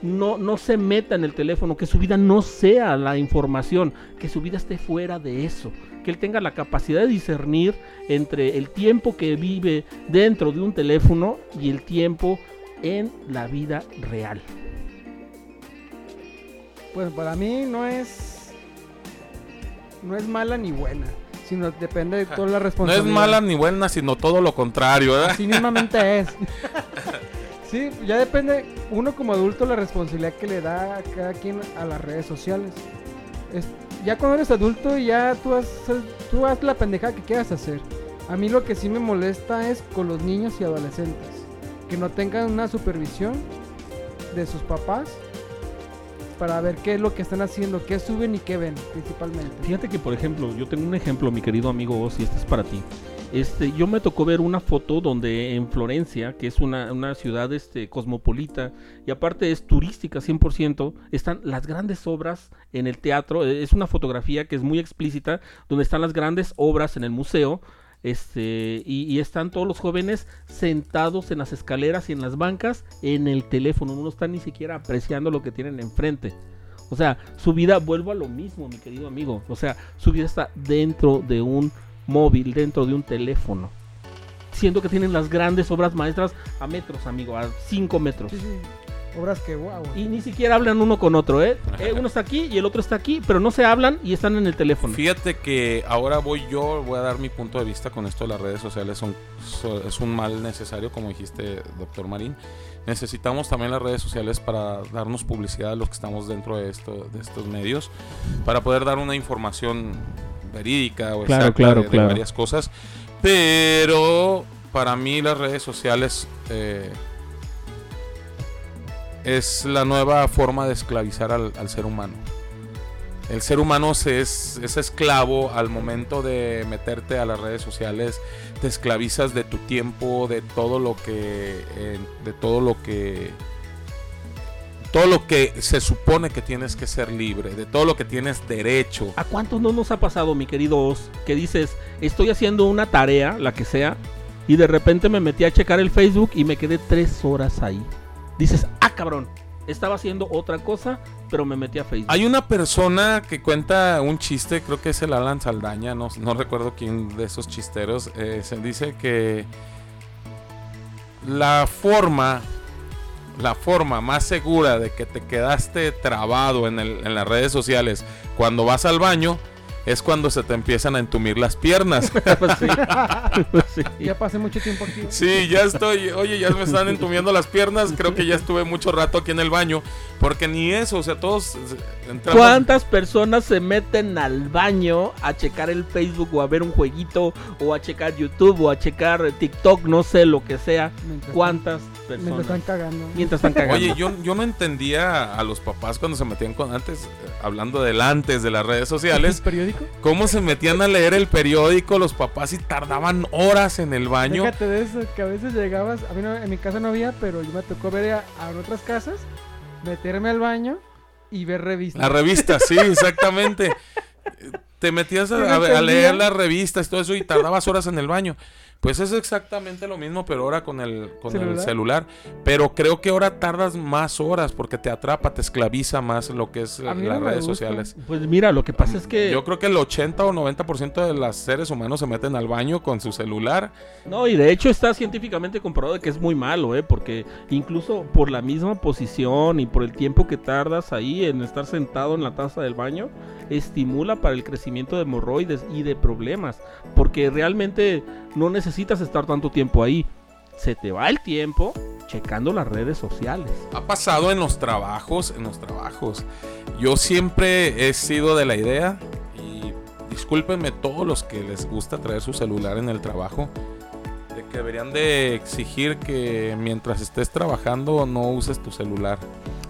no, no se meta en el teléfono, que su vida no sea la información, que su vida esté fuera de eso, que él tenga la capacidad de discernir entre el tiempo que vive dentro de un teléfono y el tiempo en la vida real. Pues para mí no es, no es mala ni buena, sino depende de toda la No es responsabilidad. mala ni buena, sino todo lo contrario, ¿verdad? Así mismamente es. Sí, ya depende uno como adulto la responsabilidad que le da a cada quien a las redes sociales. Es- ya cuando eres adulto ya tú haz, tú haz la pendejada que quieras hacer. A mí lo que sí me molesta es con los niños y adolescentes. Que no tengan una supervisión de sus papás para ver qué es lo que están haciendo, qué suben y qué ven principalmente. Fíjate que, por ejemplo, yo tengo un ejemplo, mi querido amigo y este es para ti. Este, yo me tocó ver una foto donde en Florencia, que es una, ciudad este, cosmopolita y aparte es turística 100%, están las grandes obras en el teatro. eh, Es una fotografía que es muy explícita, donde están las grandes obras en el museo. Este, y, y están todos los jóvenes sentados en las escaleras y en las bancas en el teléfono. No están ni siquiera apreciando lo que tienen enfrente. O sea, su vida, vuelvo a lo mismo, mi querido amigo. O sea, su vida está dentro de un móvil, dentro de un teléfono. Siento que tienen las grandes obras maestras a metros, amigo, a 5 metros. Sí, sí. Obras que wow. Y ni siquiera hablan uno con otro, ¿eh? Eh, Uno está aquí y el otro está aquí, pero no se hablan y están en el teléfono. Fíjate que ahora voy yo, voy a dar mi punto de vista con esto de las redes sociales. Son, so- es un mal necesario, como dijiste, doctor Marín. Necesitamos también las redes sociales para darnos publicidad a los que estamos dentro de, esto, de estos medios, para poder dar una información verídica o Claro, exacta claro, de, varias cosas. Pero para mí las redes sociales eh, es la nueva forma de esclavizar al, al ser humano. El ser humano se es, es esclavo al momento de meterte a las redes sociales, te esclavizas de tu tiempo, de todo lo que, eh, de todo lo que, todo lo que se supone que tienes que ser libre, de todo lo que tienes derecho. ¿A cuántos no nos ha pasado, mi querido Oz, que dices, estoy haciendo una tarea, la que sea, y de repente me metí a checar el Facebook y me quedé tres horas ahí? Dices, ah, cabrón, estaba haciendo otra cosa, pero me metí a Facebook. Hay una persona que cuenta un chiste, creo que es el Alan Saldaña, no, no recuerdo quién de esos chisteros, eh, se dice que la forma, la forma más segura de que te quedaste trabado en, el- en las redes sociales cuando vas al baño es cuando se te empiezan a entumir las piernas. Pues sí. Pues sí. Ya pasé mucho tiempo aquí. Sí, ya estoy, oye, ya me están entumiendo las piernas, creo que ya estuve mucho rato aquí en el baño, porque ni eso, o sea, todos entramos... ¿Cuántas personas se meten al baño a checar el Facebook o a ver un jueguito o a checar YouTube o a checar TikTok, no sé lo que sea? ¿Cuántas Están cagando. Mientras están cagando. Oye, yo, yo no entendía a los papás cuando se metían con antes, eh, hablando del antes de las redes ¿Es sociales, periódico? cómo se metían a leer el periódico los papás y tardaban horas en el baño. Déjate de eso, que a veces llegabas, a mí no- en mi casa no había, pero yo me tocó ver a, a otras casas, meterme al baño y ver revistas. La revista, sí, exactamente. Te metías a, a- leer las revistas y todo eso y tardabas horas en el baño. Pues es exactamente lo mismo, pero ahora con el, con el ¿Celular? celular. Pero creo que ahora tardas más horas porque te atrapa, te esclaviza más lo que es mí las no redes gusta. sociales. Pues mira, lo que pasa es que... Yo creo que el 80 o 90% de los seres humanos se meten al baño con su celular. No, y de hecho está científicamente comprobado que es muy malo, ¿eh? Porque incluso por la misma posición y por el tiempo que tardas ahí en estar sentado en la taza del baño, estimula para el crecimiento de hemorroides y de problemas. Porque realmente no necesitas estar tanto tiempo ahí. Se te va el tiempo checando las redes sociales. Ha pasado en los trabajos, en los trabajos. Yo siempre he sido de la idea, y discúlpenme todos los que les gusta traer su celular en el trabajo, de que deberían de exigir que mientras estés trabajando no uses tu celular.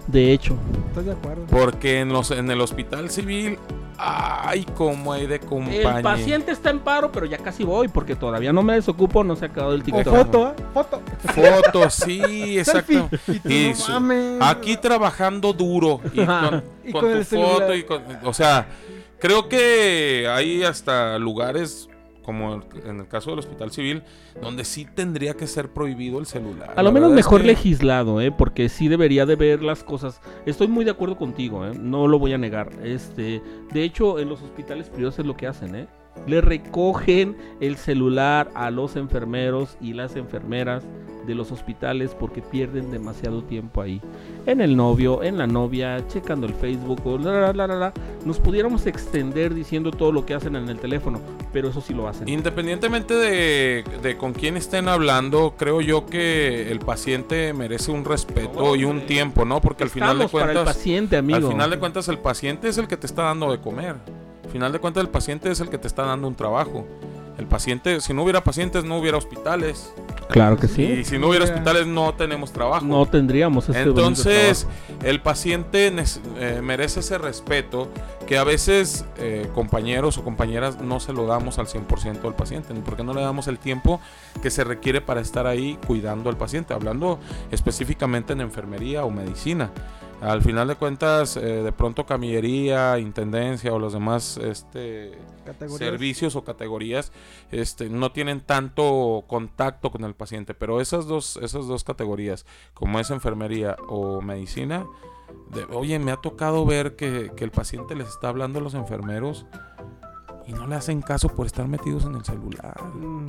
De hecho, ¿Estás de acuerdo? Porque en, los, en el hospital civil, ay, cómo hay de el compañía. paciente está en paro, pero ya casi voy porque todavía no me desocupo, no se ha acabado el O TikTok. foto, ¿eh? Foto. Fotos, sí, exacto. Y tú, no. Aquí trabajando duro y con, Y con con tu el celular. foto y con, o sea, creo que hay hasta lugares como en el caso del hospital civil donde sí tendría que ser prohibido el celular. A lo menos es mejor que- legislado, ¿eh? Porque sí debería de ver las cosas. Estoy muy de acuerdo contigo, ¿eh? No lo voy a negar. Este, de hecho, en los hospitales privados es lo que hacen, ¿eh? Le recogen el celular a los enfermeros y las enfermeras de los hospitales porque pierden demasiado tiempo ahí. En el novio, en la novia, checando el Facebook, la, la, la. Nos pudiéramos extender diciendo todo lo que hacen en el teléfono, pero eso sí lo hacen. Independientemente de, de con quién estén hablando, creo yo que el paciente merece un respeto y un tiempo, ¿no? Porque al final de Estamos para el cuentas paciente, amigo. Al final de cuentas, el paciente es el que te está dando de comer. Al final de cuentas, el paciente es el que te está dando un trabajo. El paciente, si no hubiera pacientes, no hubiera hospitales. Claro que Y sí. si no hubiera hospitales, no tenemos trabajo. No tendríamos Entonces, el paciente eh, merece ese respeto que a veces eh, compañeros o compañeras no se lo damos al 100% al paciente, ni porque no le damos el tiempo que se requiere para estar ahí cuidando al paciente, hablando específicamente en enfermería o medicina. Al final de cuentas, eh, de pronto camillería, intendencia o los demás este, servicios o categorías este, no tienen tanto contacto con el paciente, pero esas dos, esas dos categorías, como es enfermería o medicina, de- oye, me ha tocado ver que, que el paciente les está hablando a los enfermeros y no le hacen caso por estar metidos en el celular. Mm,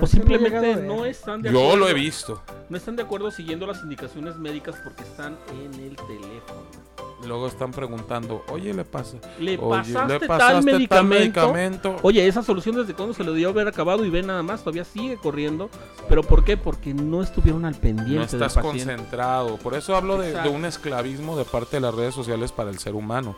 O simplemente no están de Yo acuerdo. lo he visto. No están de acuerdo siguiendo las indicaciones médicas porque están en el teléfono. Luego están preguntando, oye, le pasa. Le Oye, pasaste, le tal medicamento. medicamento. Oye, esa solución desde cuándo se le dio haber acabado y ve nada más, todavía sigue corriendo. ¿Pero por qué? Porque no estuvieron al pendiente no del estás paciente. concentrado. Por eso hablo de, un esclavismo de parte de las redes sociales para el ser humano.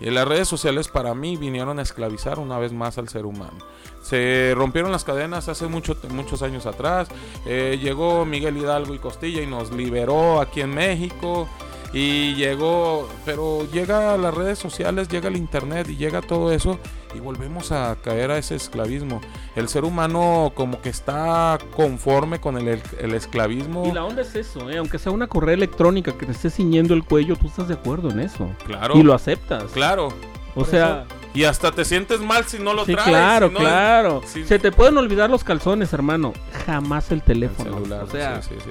Y las redes sociales para mí vinieron a esclavizar una vez más al ser humano. Se rompieron las cadenas hace mucho, muchos años atrás. Eh, llegó Miguel Hidalgo y Costilla y nos liberó aquí en México. Y llegó, pero llega a las redes sociales, llega el internet y llega todo eso y volvemos a caer a ese esclavismo. El ser humano como que está conforme con el, el esclavismo. Y la onda es eso, ¿eh? aunque sea una correa electrónica que te esté ciñendo el cuello, tú estás de acuerdo en eso. Claro. Y lo aceptas. Claro. O sea, Y hasta te sientes mal si no lo sí, traes. claro, si no- claro. si- Se te pueden olvidar los calzones, hermano. Jamás el El teléfono. celular, o sea, sí, sí, sí.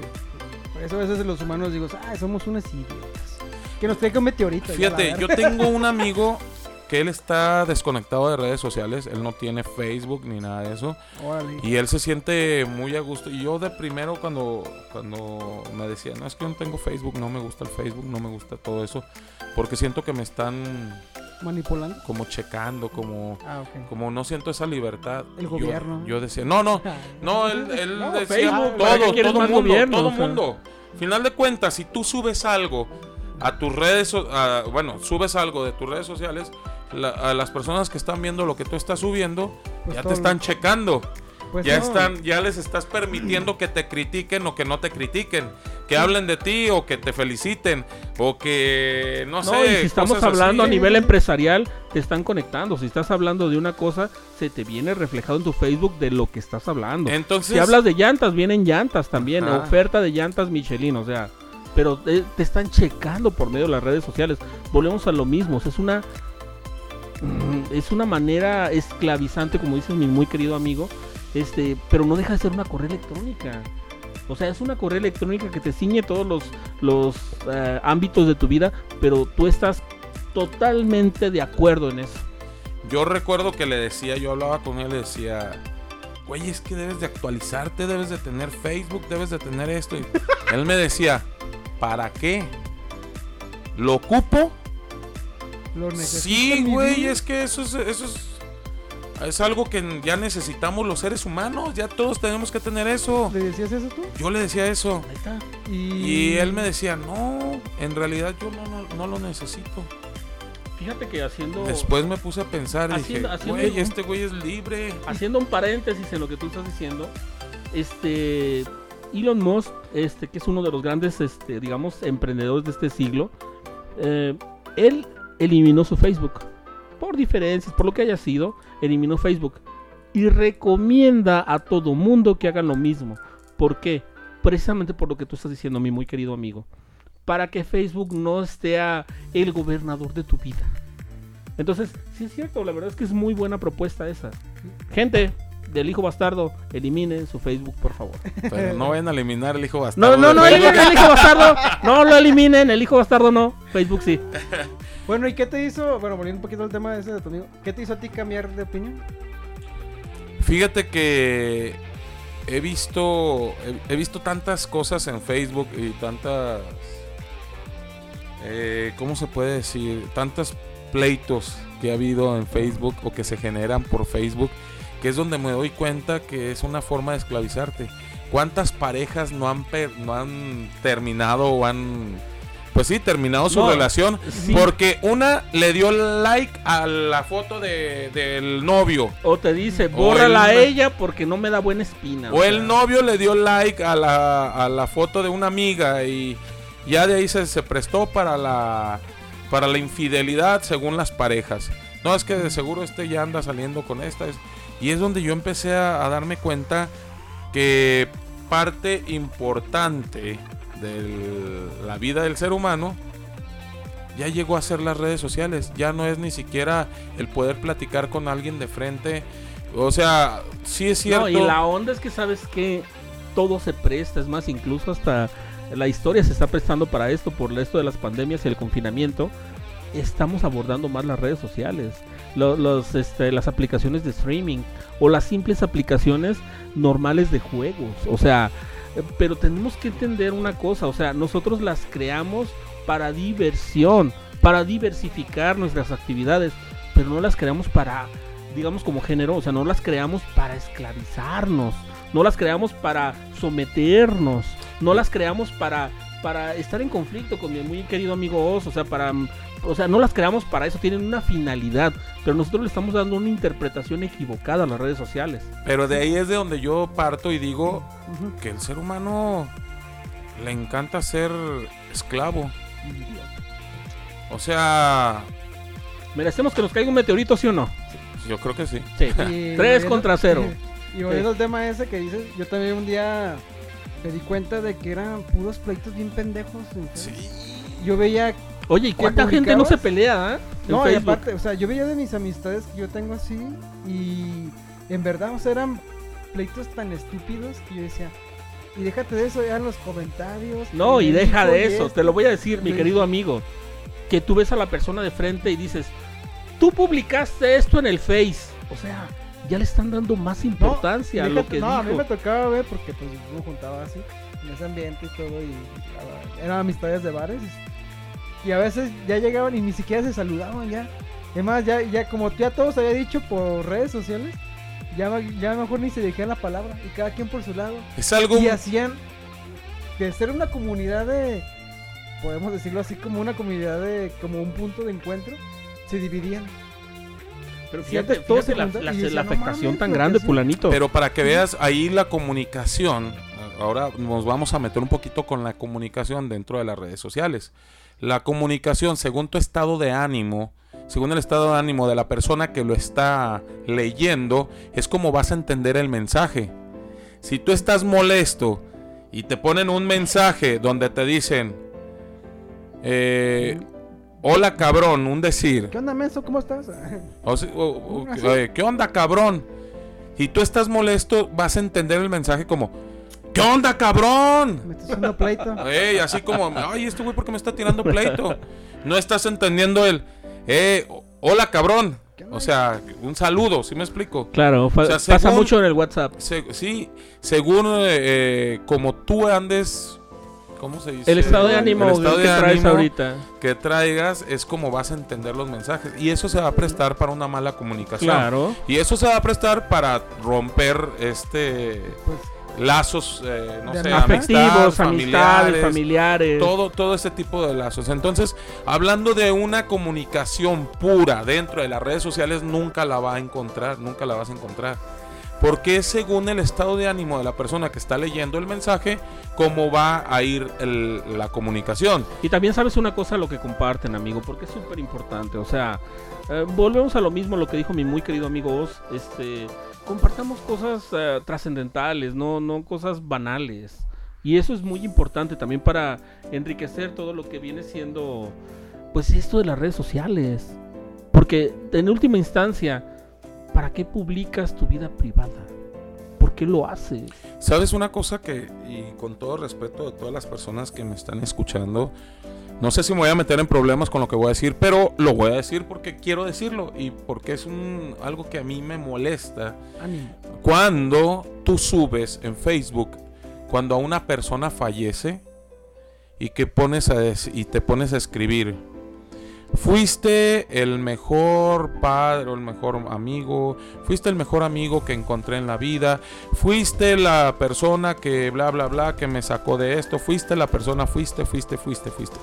Eso a veces los humanos digo, ah, somos unos idiotas. Que nos traiga un meteorito. Fíjate, yo tengo un amigo que él está desconectado de redes sociales. Él no tiene Facebook ni nada de eso. Órale. Y él se siente muy a gusto. Y yo de primero cuando, cuando me decía, no es que yo no tengo Facebook, no me gusta el Facebook, no me gusta todo eso. Porque siento que me están Manipulando. como checando, como, Ah, como no siento esa libertad. El gobierno. Yo, decía, no, no, no, él, él No, decía Facebook, ¿para qué todo, todo mundo, gobierno? todo O sea. mundo. Final de cuentas, si tú subes algo a tus redes, a- bueno, subes algo de tus redes sociales, la- a las personas que están viendo lo que tú estás subiendo, Pues ya te están checando. Pues ya no. están, ya les estás permitiendo que te critiquen o que no te critiquen, que hablen de ti o que te feliciten o que no, No, sé. y si estamos hablando así. a nivel empresarial, te están conectando. Si estás hablando de una cosa, se te viene reflejado en tu Facebook de lo que estás hablando. Entonces, si hablas de llantas, vienen llantas también. Ajá. Oferta de llantas Michelin, o sea. Pero te, te están checando por medio de las redes sociales. Volvemos a lo mismo. o sea, es una. mm, Es una manera esclavizante, como dice mi muy querido amigo. Este, pero no deja de ser una correa electrónica. O sea, es una correa electrónica que te ciñe todos los, los eh, ámbitos de tu vida, pero tú estás totalmente de acuerdo en eso. yo recuerdo que le decía, yo hablaba con él, le decía, güey, es que debes de actualizarte, debes de tener Facebook, debes de tener esto. Y él me decía, ¿para qué? ¿Lo ocupo? Lo necesito Sí, güey, es que eso es, eso es, es algo que ya necesitamos los seres humanos, ya todos tenemos que tener eso. ¿Le decías eso tú? Yo le decía eso. Ahí está. Y, Y él me decía, no, en realidad yo no, no, no lo necesito. Fíjate que haciendo, Después me puse a pensar y Haciendo- dije, haciendo güey, un- este güey es libre. haciendo un paréntesis en lo que tú estás diciendo, este Elon Musk, este que es uno de los grandes, este, digamos, emprendedores de este siglo, eh, él eliminó su Facebook por diferencias, por lo que haya sido, eliminó Facebook y recomienda a todo mundo que hagan lo mismo. ¿Por qué? Precisamente por lo que tú estás diciendo, mi muy querido amigo. Para que Facebook no sea el gobernador de tu vida. Entonces, sí es cierto, la verdad es que es muy buena propuesta esa. Gente del hijo bastardo, eliminen su Facebook, por favor. Pero no vayan a eliminar el hijo bastardo. No, no, de no eliminen el hijo bastardo. No lo eliminen, el hijo bastardo no. Facebook sí. Bueno, ¿y qué te hizo? Bueno, volviendo un poquito al tema ese de tu amigo. ¿Qué te hizo a ti cambiar de opinión? Fíjate que he visto he, he visto tantas cosas en Facebook y tantas eh, ¿cómo se puede decir? Tantos pleitos que ha habido en Facebook o que se generan por Facebook, que es donde me doy cuenta que es una forma de esclavizarte. ¿Cuántas parejas no han per- no han terminado o han pues sí, terminado su No, relación sí. porque una le dio like a la foto de, del novio O te dice, bórrala a el- ella porque no me da buena espina. O sea. el novio le dio like a la, a la foto de una amiga y ya de ahí se, se prestó para la, para la infidelidad según las parejas. No, es que de seguro este ya anda saliendo con esta. es- Y es donde yo empecé a, a darme cuenta que parte importante de la vida del ser humano ya llegó a ser las redes sociales. Ya no es ni siquiera el poder platicar con alguien de frente. O sea, sí es cierto. No, y la onda es que sabes que todo se presta, es más, incluso hasta la historia se está prestando para esto, por esto de las pandemias y el confinamiento. Estamos abordando más las redes sociales, lo- los, este, las aplicaciones de streaming o las simples aplicaciones normales de juegos. O sea, pero tenemos que entender una cosa, o sea, nosotros las creamos para diversión, para diversificar nuestras actividades, pero no las creamos para, digamos, como género, o sea, no las creamos para esclavizarnos, no las creamos para someternos, no las creamos para, para estar en conflicto con mi muy querido amigo Oz, o sea, para, o sea, no las creamos para eso, tienen una finalidad, pero nosotros le estamos dando una interpretación equivocada a las redes sociales. Pero de ahí es de donde yo parto y digo que el ser humano le encanta ser esclavo. O sea, ¿Merecemos que nos caiga un meteorito, sí o no? yo creo que sí. Sí. Y Tres contra cero. Y volviendo al tema ese que dices, yo también un día me di cuenta de que eran puros pleitos bien pendejos. en Facebook. Yo veía, Oye, ¿y ¿Qué cuánta gente no se pelea? En no, y aparte, o sea, yo veía de mis amistades que yo tengo así y en verdad, o sea, eran pleitos tan estúpidos que yo decía, y déjate de eso, ya en los comentarios. No, y deja de eso, esto". te lo voy a decir, mi Sí. querido amigo, que tú ves a la persona de frente y dices, tú publicaste esto en el Face, o sea, ya le están dando más No, importancia a lo que no, a mí dijo. me tocaba ver porque pues yo juntaba así en ese ambiente y todo y eran amistades de bares y a veces ya llegaban y ni siquiera se saludaban ya. Además ya ya como ya todos había dicho por redes sociales, ya ya mejor ni se dirigían la palabra y cada quien por su lado Es algo y hacían de ser una comunidad de podemos decirlo así como una comunidad de como un punto de encuentro se dividían. Pero Fíjate, fíjate, fíjate la, la- la afectación mames, tan grande, sí. fulanito. Pero para que veas ahí la comunicación, ahora nos vamos a meter un poquito con la comunicación dentro de las redes sociales. La comunicación, según tu estado de ánimo, según el estado de ánimo de la persona que lo está leyendo, es como vas a entender el mensaje. Si tú estás molesto y te ponen un mensaje donde te dicen, eh, hola cabrón, un decir, ¿Qué onda, menso? ¿Cómo estás? o si- o- eh, ¿Qué onda, cabrón? Y tú estás molesto, vas a entender el mensaje como, ¿qué onda, cabrón? Me estás haciendo pleito. Ey, así como, ay, este güey, ¿por qué me está tirando pleito? No estás entendiendo el, eh, hola, cabrón. O sea, un saludo, ¿sí me explico? Claro, sea, pasa según- mucho en el WhatsApp. Se- sí, según eh, eh, como tú andes, ¿cómo se dice? El estado de ánimo El estado que traes ahorita. que traigas es como vas a entender los mensajes. Y eso se va a prestar para una mala comunicación. Claro. Y eso se va a prestar para romper este Pues, lazos, eh, no sé, amistad, Afectivos, amistad, amistades, familiares. todo, todo ese tipo de lazos. Entonces, hablando de una comunicación pura dentro de las redes sociales, nunca la va a encontrar, nunca la vas a encontrar. Porque según el estado de ánimo de la persona que está leyendo el mensaje, cómo va a ir el- la comunicación. Y también sabes una cosa lo que comparten, amigo, porque es súper importante. O sea, eh, volvemos a lo mismo, lo que dijo mi muy querido amigo Oz. Este, compartamos cosas eh, trascendentales, no, no cosas banales. Y eso es muy importante también para enriquecer todo lo que viene siendo, pues esto de las redes sociales. Porque en última instancia, ¿para qué publicas tu vida privada? ¿Por qué lo haces? ¿Sabes una cosa que, y con todo respeto de todas las personas que me están escuchando, no sé si me voy a meter en problemas con lo que voy a decir, pero lo voy a decir porque quiero decirlo y porque es un, algo que a mí me molesta. ánimo. Cuando tú subes en Facebook, cuando a una persona fallece y que pones a y te pones a escribir, fuiste el mejor padre o el mejor amigo, fuiste el mejor amigo que encontré en la vida, fuiste la persona que bla bla bla que me sacó de esto, fuiste la persona, fuiste, fuiste, fuiste, fuiste.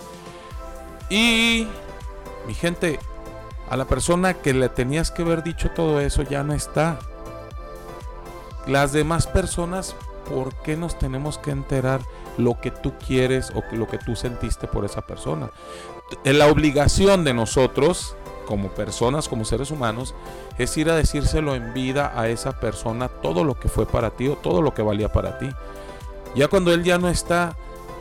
Y mi gente, a la persona que le tenías que haber dicho todo eso ya no está. Las demás personas, ¿por qué nos tenemos que enterar lo que tú quieres o lo que tú sentiste por esa persona? La obligación de nosotros, como personas, como seres humanos, es ir a decírselo en vida a esa persona todo lo que fue para ti o todo lo que valía para ti. Ya cuando él ya no está,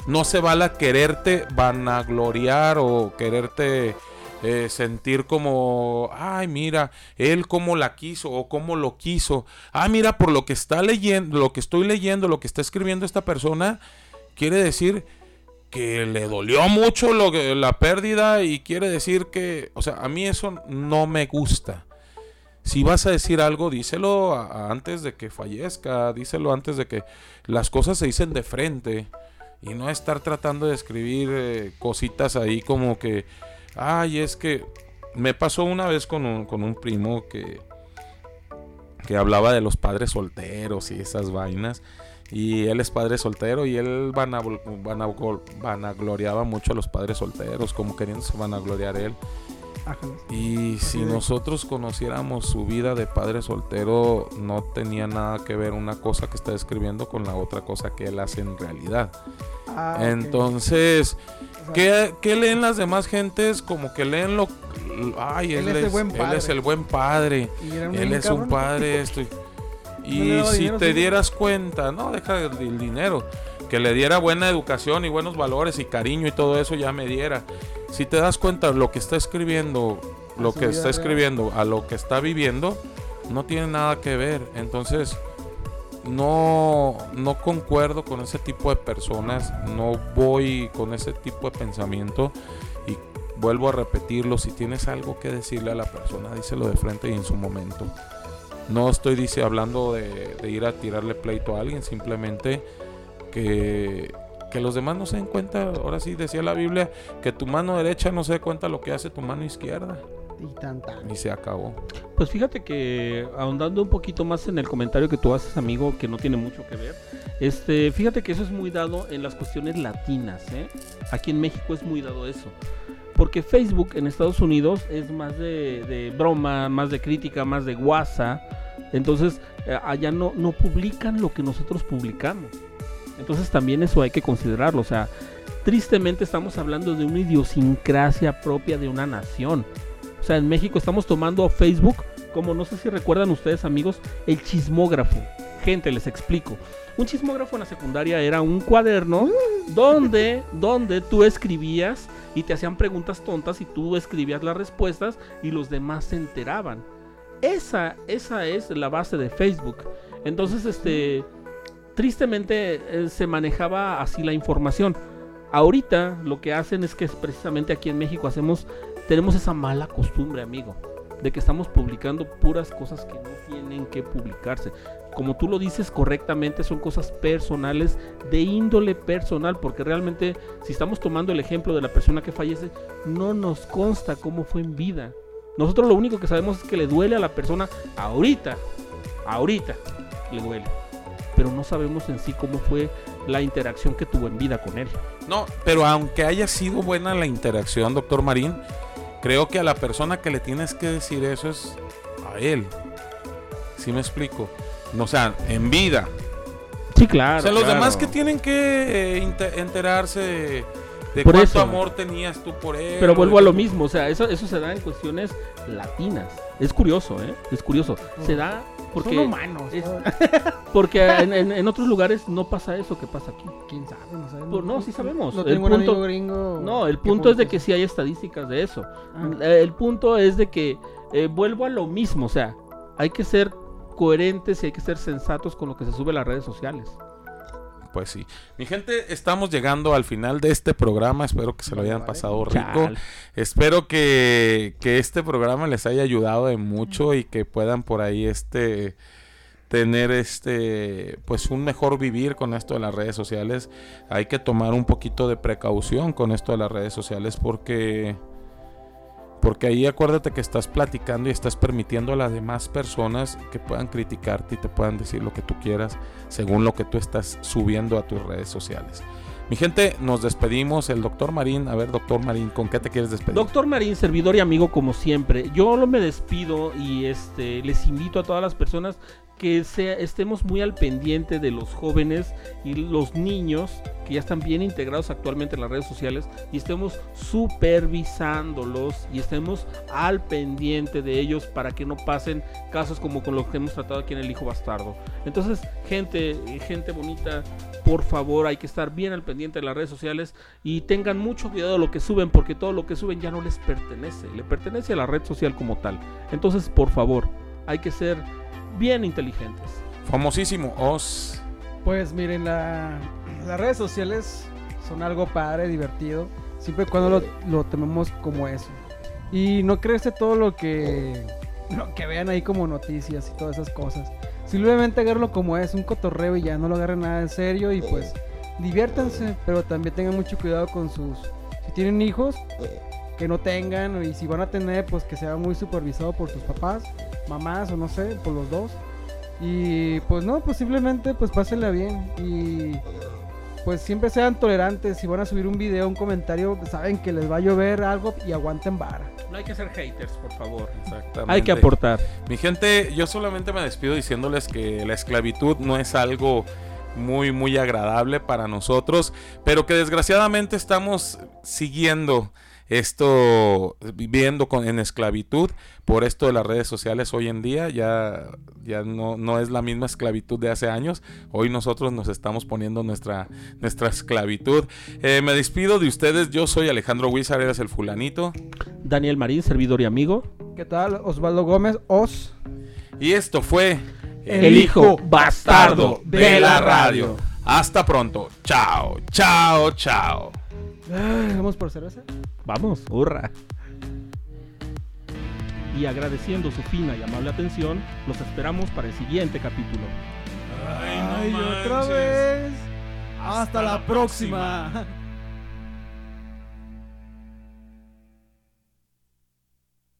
no se vale a quererte vanagloriar o quererte eh, sentir como, ay, mira, él cómo la quiso o cómo lo quiso. Ah, mira, por lo que está leyendo, lo que estoy leyendo, lo que está escribiendo esta persona, quiere decir que le dolió mucho lo que, la pérdida y quiere decir que, o sea, a mí eso no me gusta. Si vas a decir algo, díselo antes de que fallezca, díselo antes de que las cosas se dicen de frente y no estar tratando de escribir eh, cositas ahí como que, ay, es que me pasó una vez con un, con un primo que, que hablaba de los padres solteros y esas vainas. Y él es padre soltero y él vanagl- vanagl- vanagloriaba mucho a los padres solteros, como queriéndose vanagloriar él. Y si nosotros conociéramos su vida de padre soltero, no tenía nada que ver una cosa que está escribiendo con la otra cosa que él hace en realidad. Ah. Entonces, ¿qué, qué leen las demás gentes? Como que leen lo... Ay, Él él, es el buen él es el buen padre. Él es un padre esto. Y- si dinero, te dieras cuenta, no, deja el, el dinero, que le diera buena educación y buenos valores y cariño y todo eso ya me diera. Si te das cuenta, lo que está escribiendo, lo que está escribiendo a lo que está viviendo, no tiene nada que ver. Entonces, no, no concuerdo con ese tipo de personas, no voy con ese tipo de pensamiento y vuelvo a repetirlo, si tienes algo que decirle a la persona, díselo de frente y en su momento. No estoy dice, hablando de, ir a tirarle pleito a alguien, simplemente que, que los demás no se den cuenta, ahora sí decía la Biblia, que tu mano derecha no se dé cuenta lo que hace tu mano izquierda. Y tan tan. Y se acabó. Pues fíjate que ahondando un poquito más en el comentario que tú haces, amigo, que no tiene mucho que ver. Este, fíjate que eso es muy dado en las cuestiones latinas, ¿eh? Aquí en México es muy dado eso. Porque Facebook en Estados Unidos es más de, de broma, más de crítica, más de guasa. Entonces, eh, allá no, no publican lo que nosotros publicamos. Entonces también eso hay que considerarlo. O sea, tristemente estamos hablando de una idiosincrasia propia de una nación. O sea, en México estamos tomando a Facebook como no sé si recuerdan ustedes amigos, el chismógrafo. Gente, les explico. Un chismógrafo en la secundaria era un cuaderno donde, donde tú escribías y te hacían preguntas tontas y tú escribías las respuestas y los demás se enteraban. Esa, esa es la base de Facebook. Entonces, este, tristemente eh, se manejaba así la información. Ahorita lo que hacen es que precisamente aquí en México hacemos, tenemos esa mala costumbre, amigo, de que estamos publicando puras cosas que no tienen que publicarse. Como tú lo dices correctamente, son cosas personales, de índole personal, porque realmente si estamos tomando el ejemplo de la persona que fallece, no nos consta cómo fue en vida. Nosotros lo único que sabemos es que le duele a la persona ahorita, ahorita le duele, pero no sabemos en sí cómo fue la interacción que tuvo en vida con él. No, pero aunque haya sido buena la interacción, doctor Marín, creo que a la persona que le tienes que decir eso es a él. ¿Sí me explico? No, o sea, en vida. Sí, claro. o sea, los claro. demás que tienen que eh, enterarse de, de Por cuánto eso. amor tenías tú por él. Pero vuelvo a lo mismo, o sea, eso, eso se da en cuestiones latinas. Es curioso, ¿eh? Es curioso. Se da porque, Son humanos. porque en, en- en otros lugares no pasa eso que pasa aquí. ¿Quién sabe? No sabemos. No, sí sabemos. No El tengo un punto- amigo gringo. No, el que punto es de que sí hay estadísticas de eso. Ah. El punto es de que eh, vuelvo a lo mismo, o sea, hay que ser coherentes y hay que ser sensatos con lo que se sube a las redes sociales. Pues sí. Mi gente, estamos llegando al final de este programa. Espero que se lo hayan pasado rico. Espero que, que este programa les haya ayudado de mucho y que puedan por ahí este tener este pues un mejor vivir con esto de las redes sociales. Hay que tomar un poquito de precaución con esto de las redes sociales porque porque ahí acuérdate que estás platicando y estás permitiendo a las demás personas que puedan criticarte y te puedan decir lo que tú quieras según lo que tú estás subiendo a tus redes sociales. Mi gente, nos despedimos. El doctor Marín, a ver, doctor Marín, ¿con qué te quieres despedir? Doctor Marín, servidor y amigo como siempre, yo me despido y este les invito a todas las personas que se- estemos muy al pendiente de los jóvenes y los niños que ya están bien integrados actualmente en las redes sociales y estemos supervisándolos y estemos al pendiente de ellos para que no pasen casos como con los que hemos tratado aquí en el hijo bastardo. Entonces, gente, gente bonita, por favor, hay que estar bien al pendiente de las redes sociales y tengan mucho cuidado de lo que suben porque todo lo que suben ya no les pertenece, le pertenece a la red social como tal. Entonces, por favor, hay que ser bien inteligentes. Famosísimo Oz. Pues miren, la- las redes sociales son algo padre, divertido, siempre y cuando lo, lo tomemos como eso. Y no creerse todo lo que, lo que vean ahí como noticias y todas esas cosas. Simplemente agarrarlo como es, un cotorreo y ya no lo agarren nada en serio y pues diviértanse, pero también tengan mucho cuidado con sus... Si tienen hijos, que no tengan y si van a tener, pues que sea muy supervisado por sus papás, mamás o no sé, por los dos. Y pues no, pues simplemente pues pásenla bien y pues siempre sean tolerantes. Si van a subir un video, un comentario, saben que les va a llover algo y aguanten vara. No hay que ser haters, por favor. Exactamente. Hay que aportar. Mi gente, yo solamente me despido diciéndoles que la esclavitud no es algo muy, muy agradable para nosotros, pero que desgraciadamente estamos siguiendo esto, viviendo con, en esclavitud por esto de las redes sociales hoy en día. Ya, ya no, no es la misma esclavitud de hace años. Hoy nosotros nos estamos poniendo nuestra, nuestra esclavitud. Eh, me despido de ustedes. Yo soy Alejandro Wizard, eres el fulanito. Daniel Marín, servidor y amigo. ¿Qué tal? Osvaldo Gómez, Os. Y esto fue El hijo bastardo de la radio. Hasta pronto. Chao, chao, chao. Ay, ¿Vamos por cerveza? Vamos, hurra. Y agradeciendo su fina y amable atención, los esperamos para el siguiente capítulo. Ay, otra vez. Hasta, la próxima.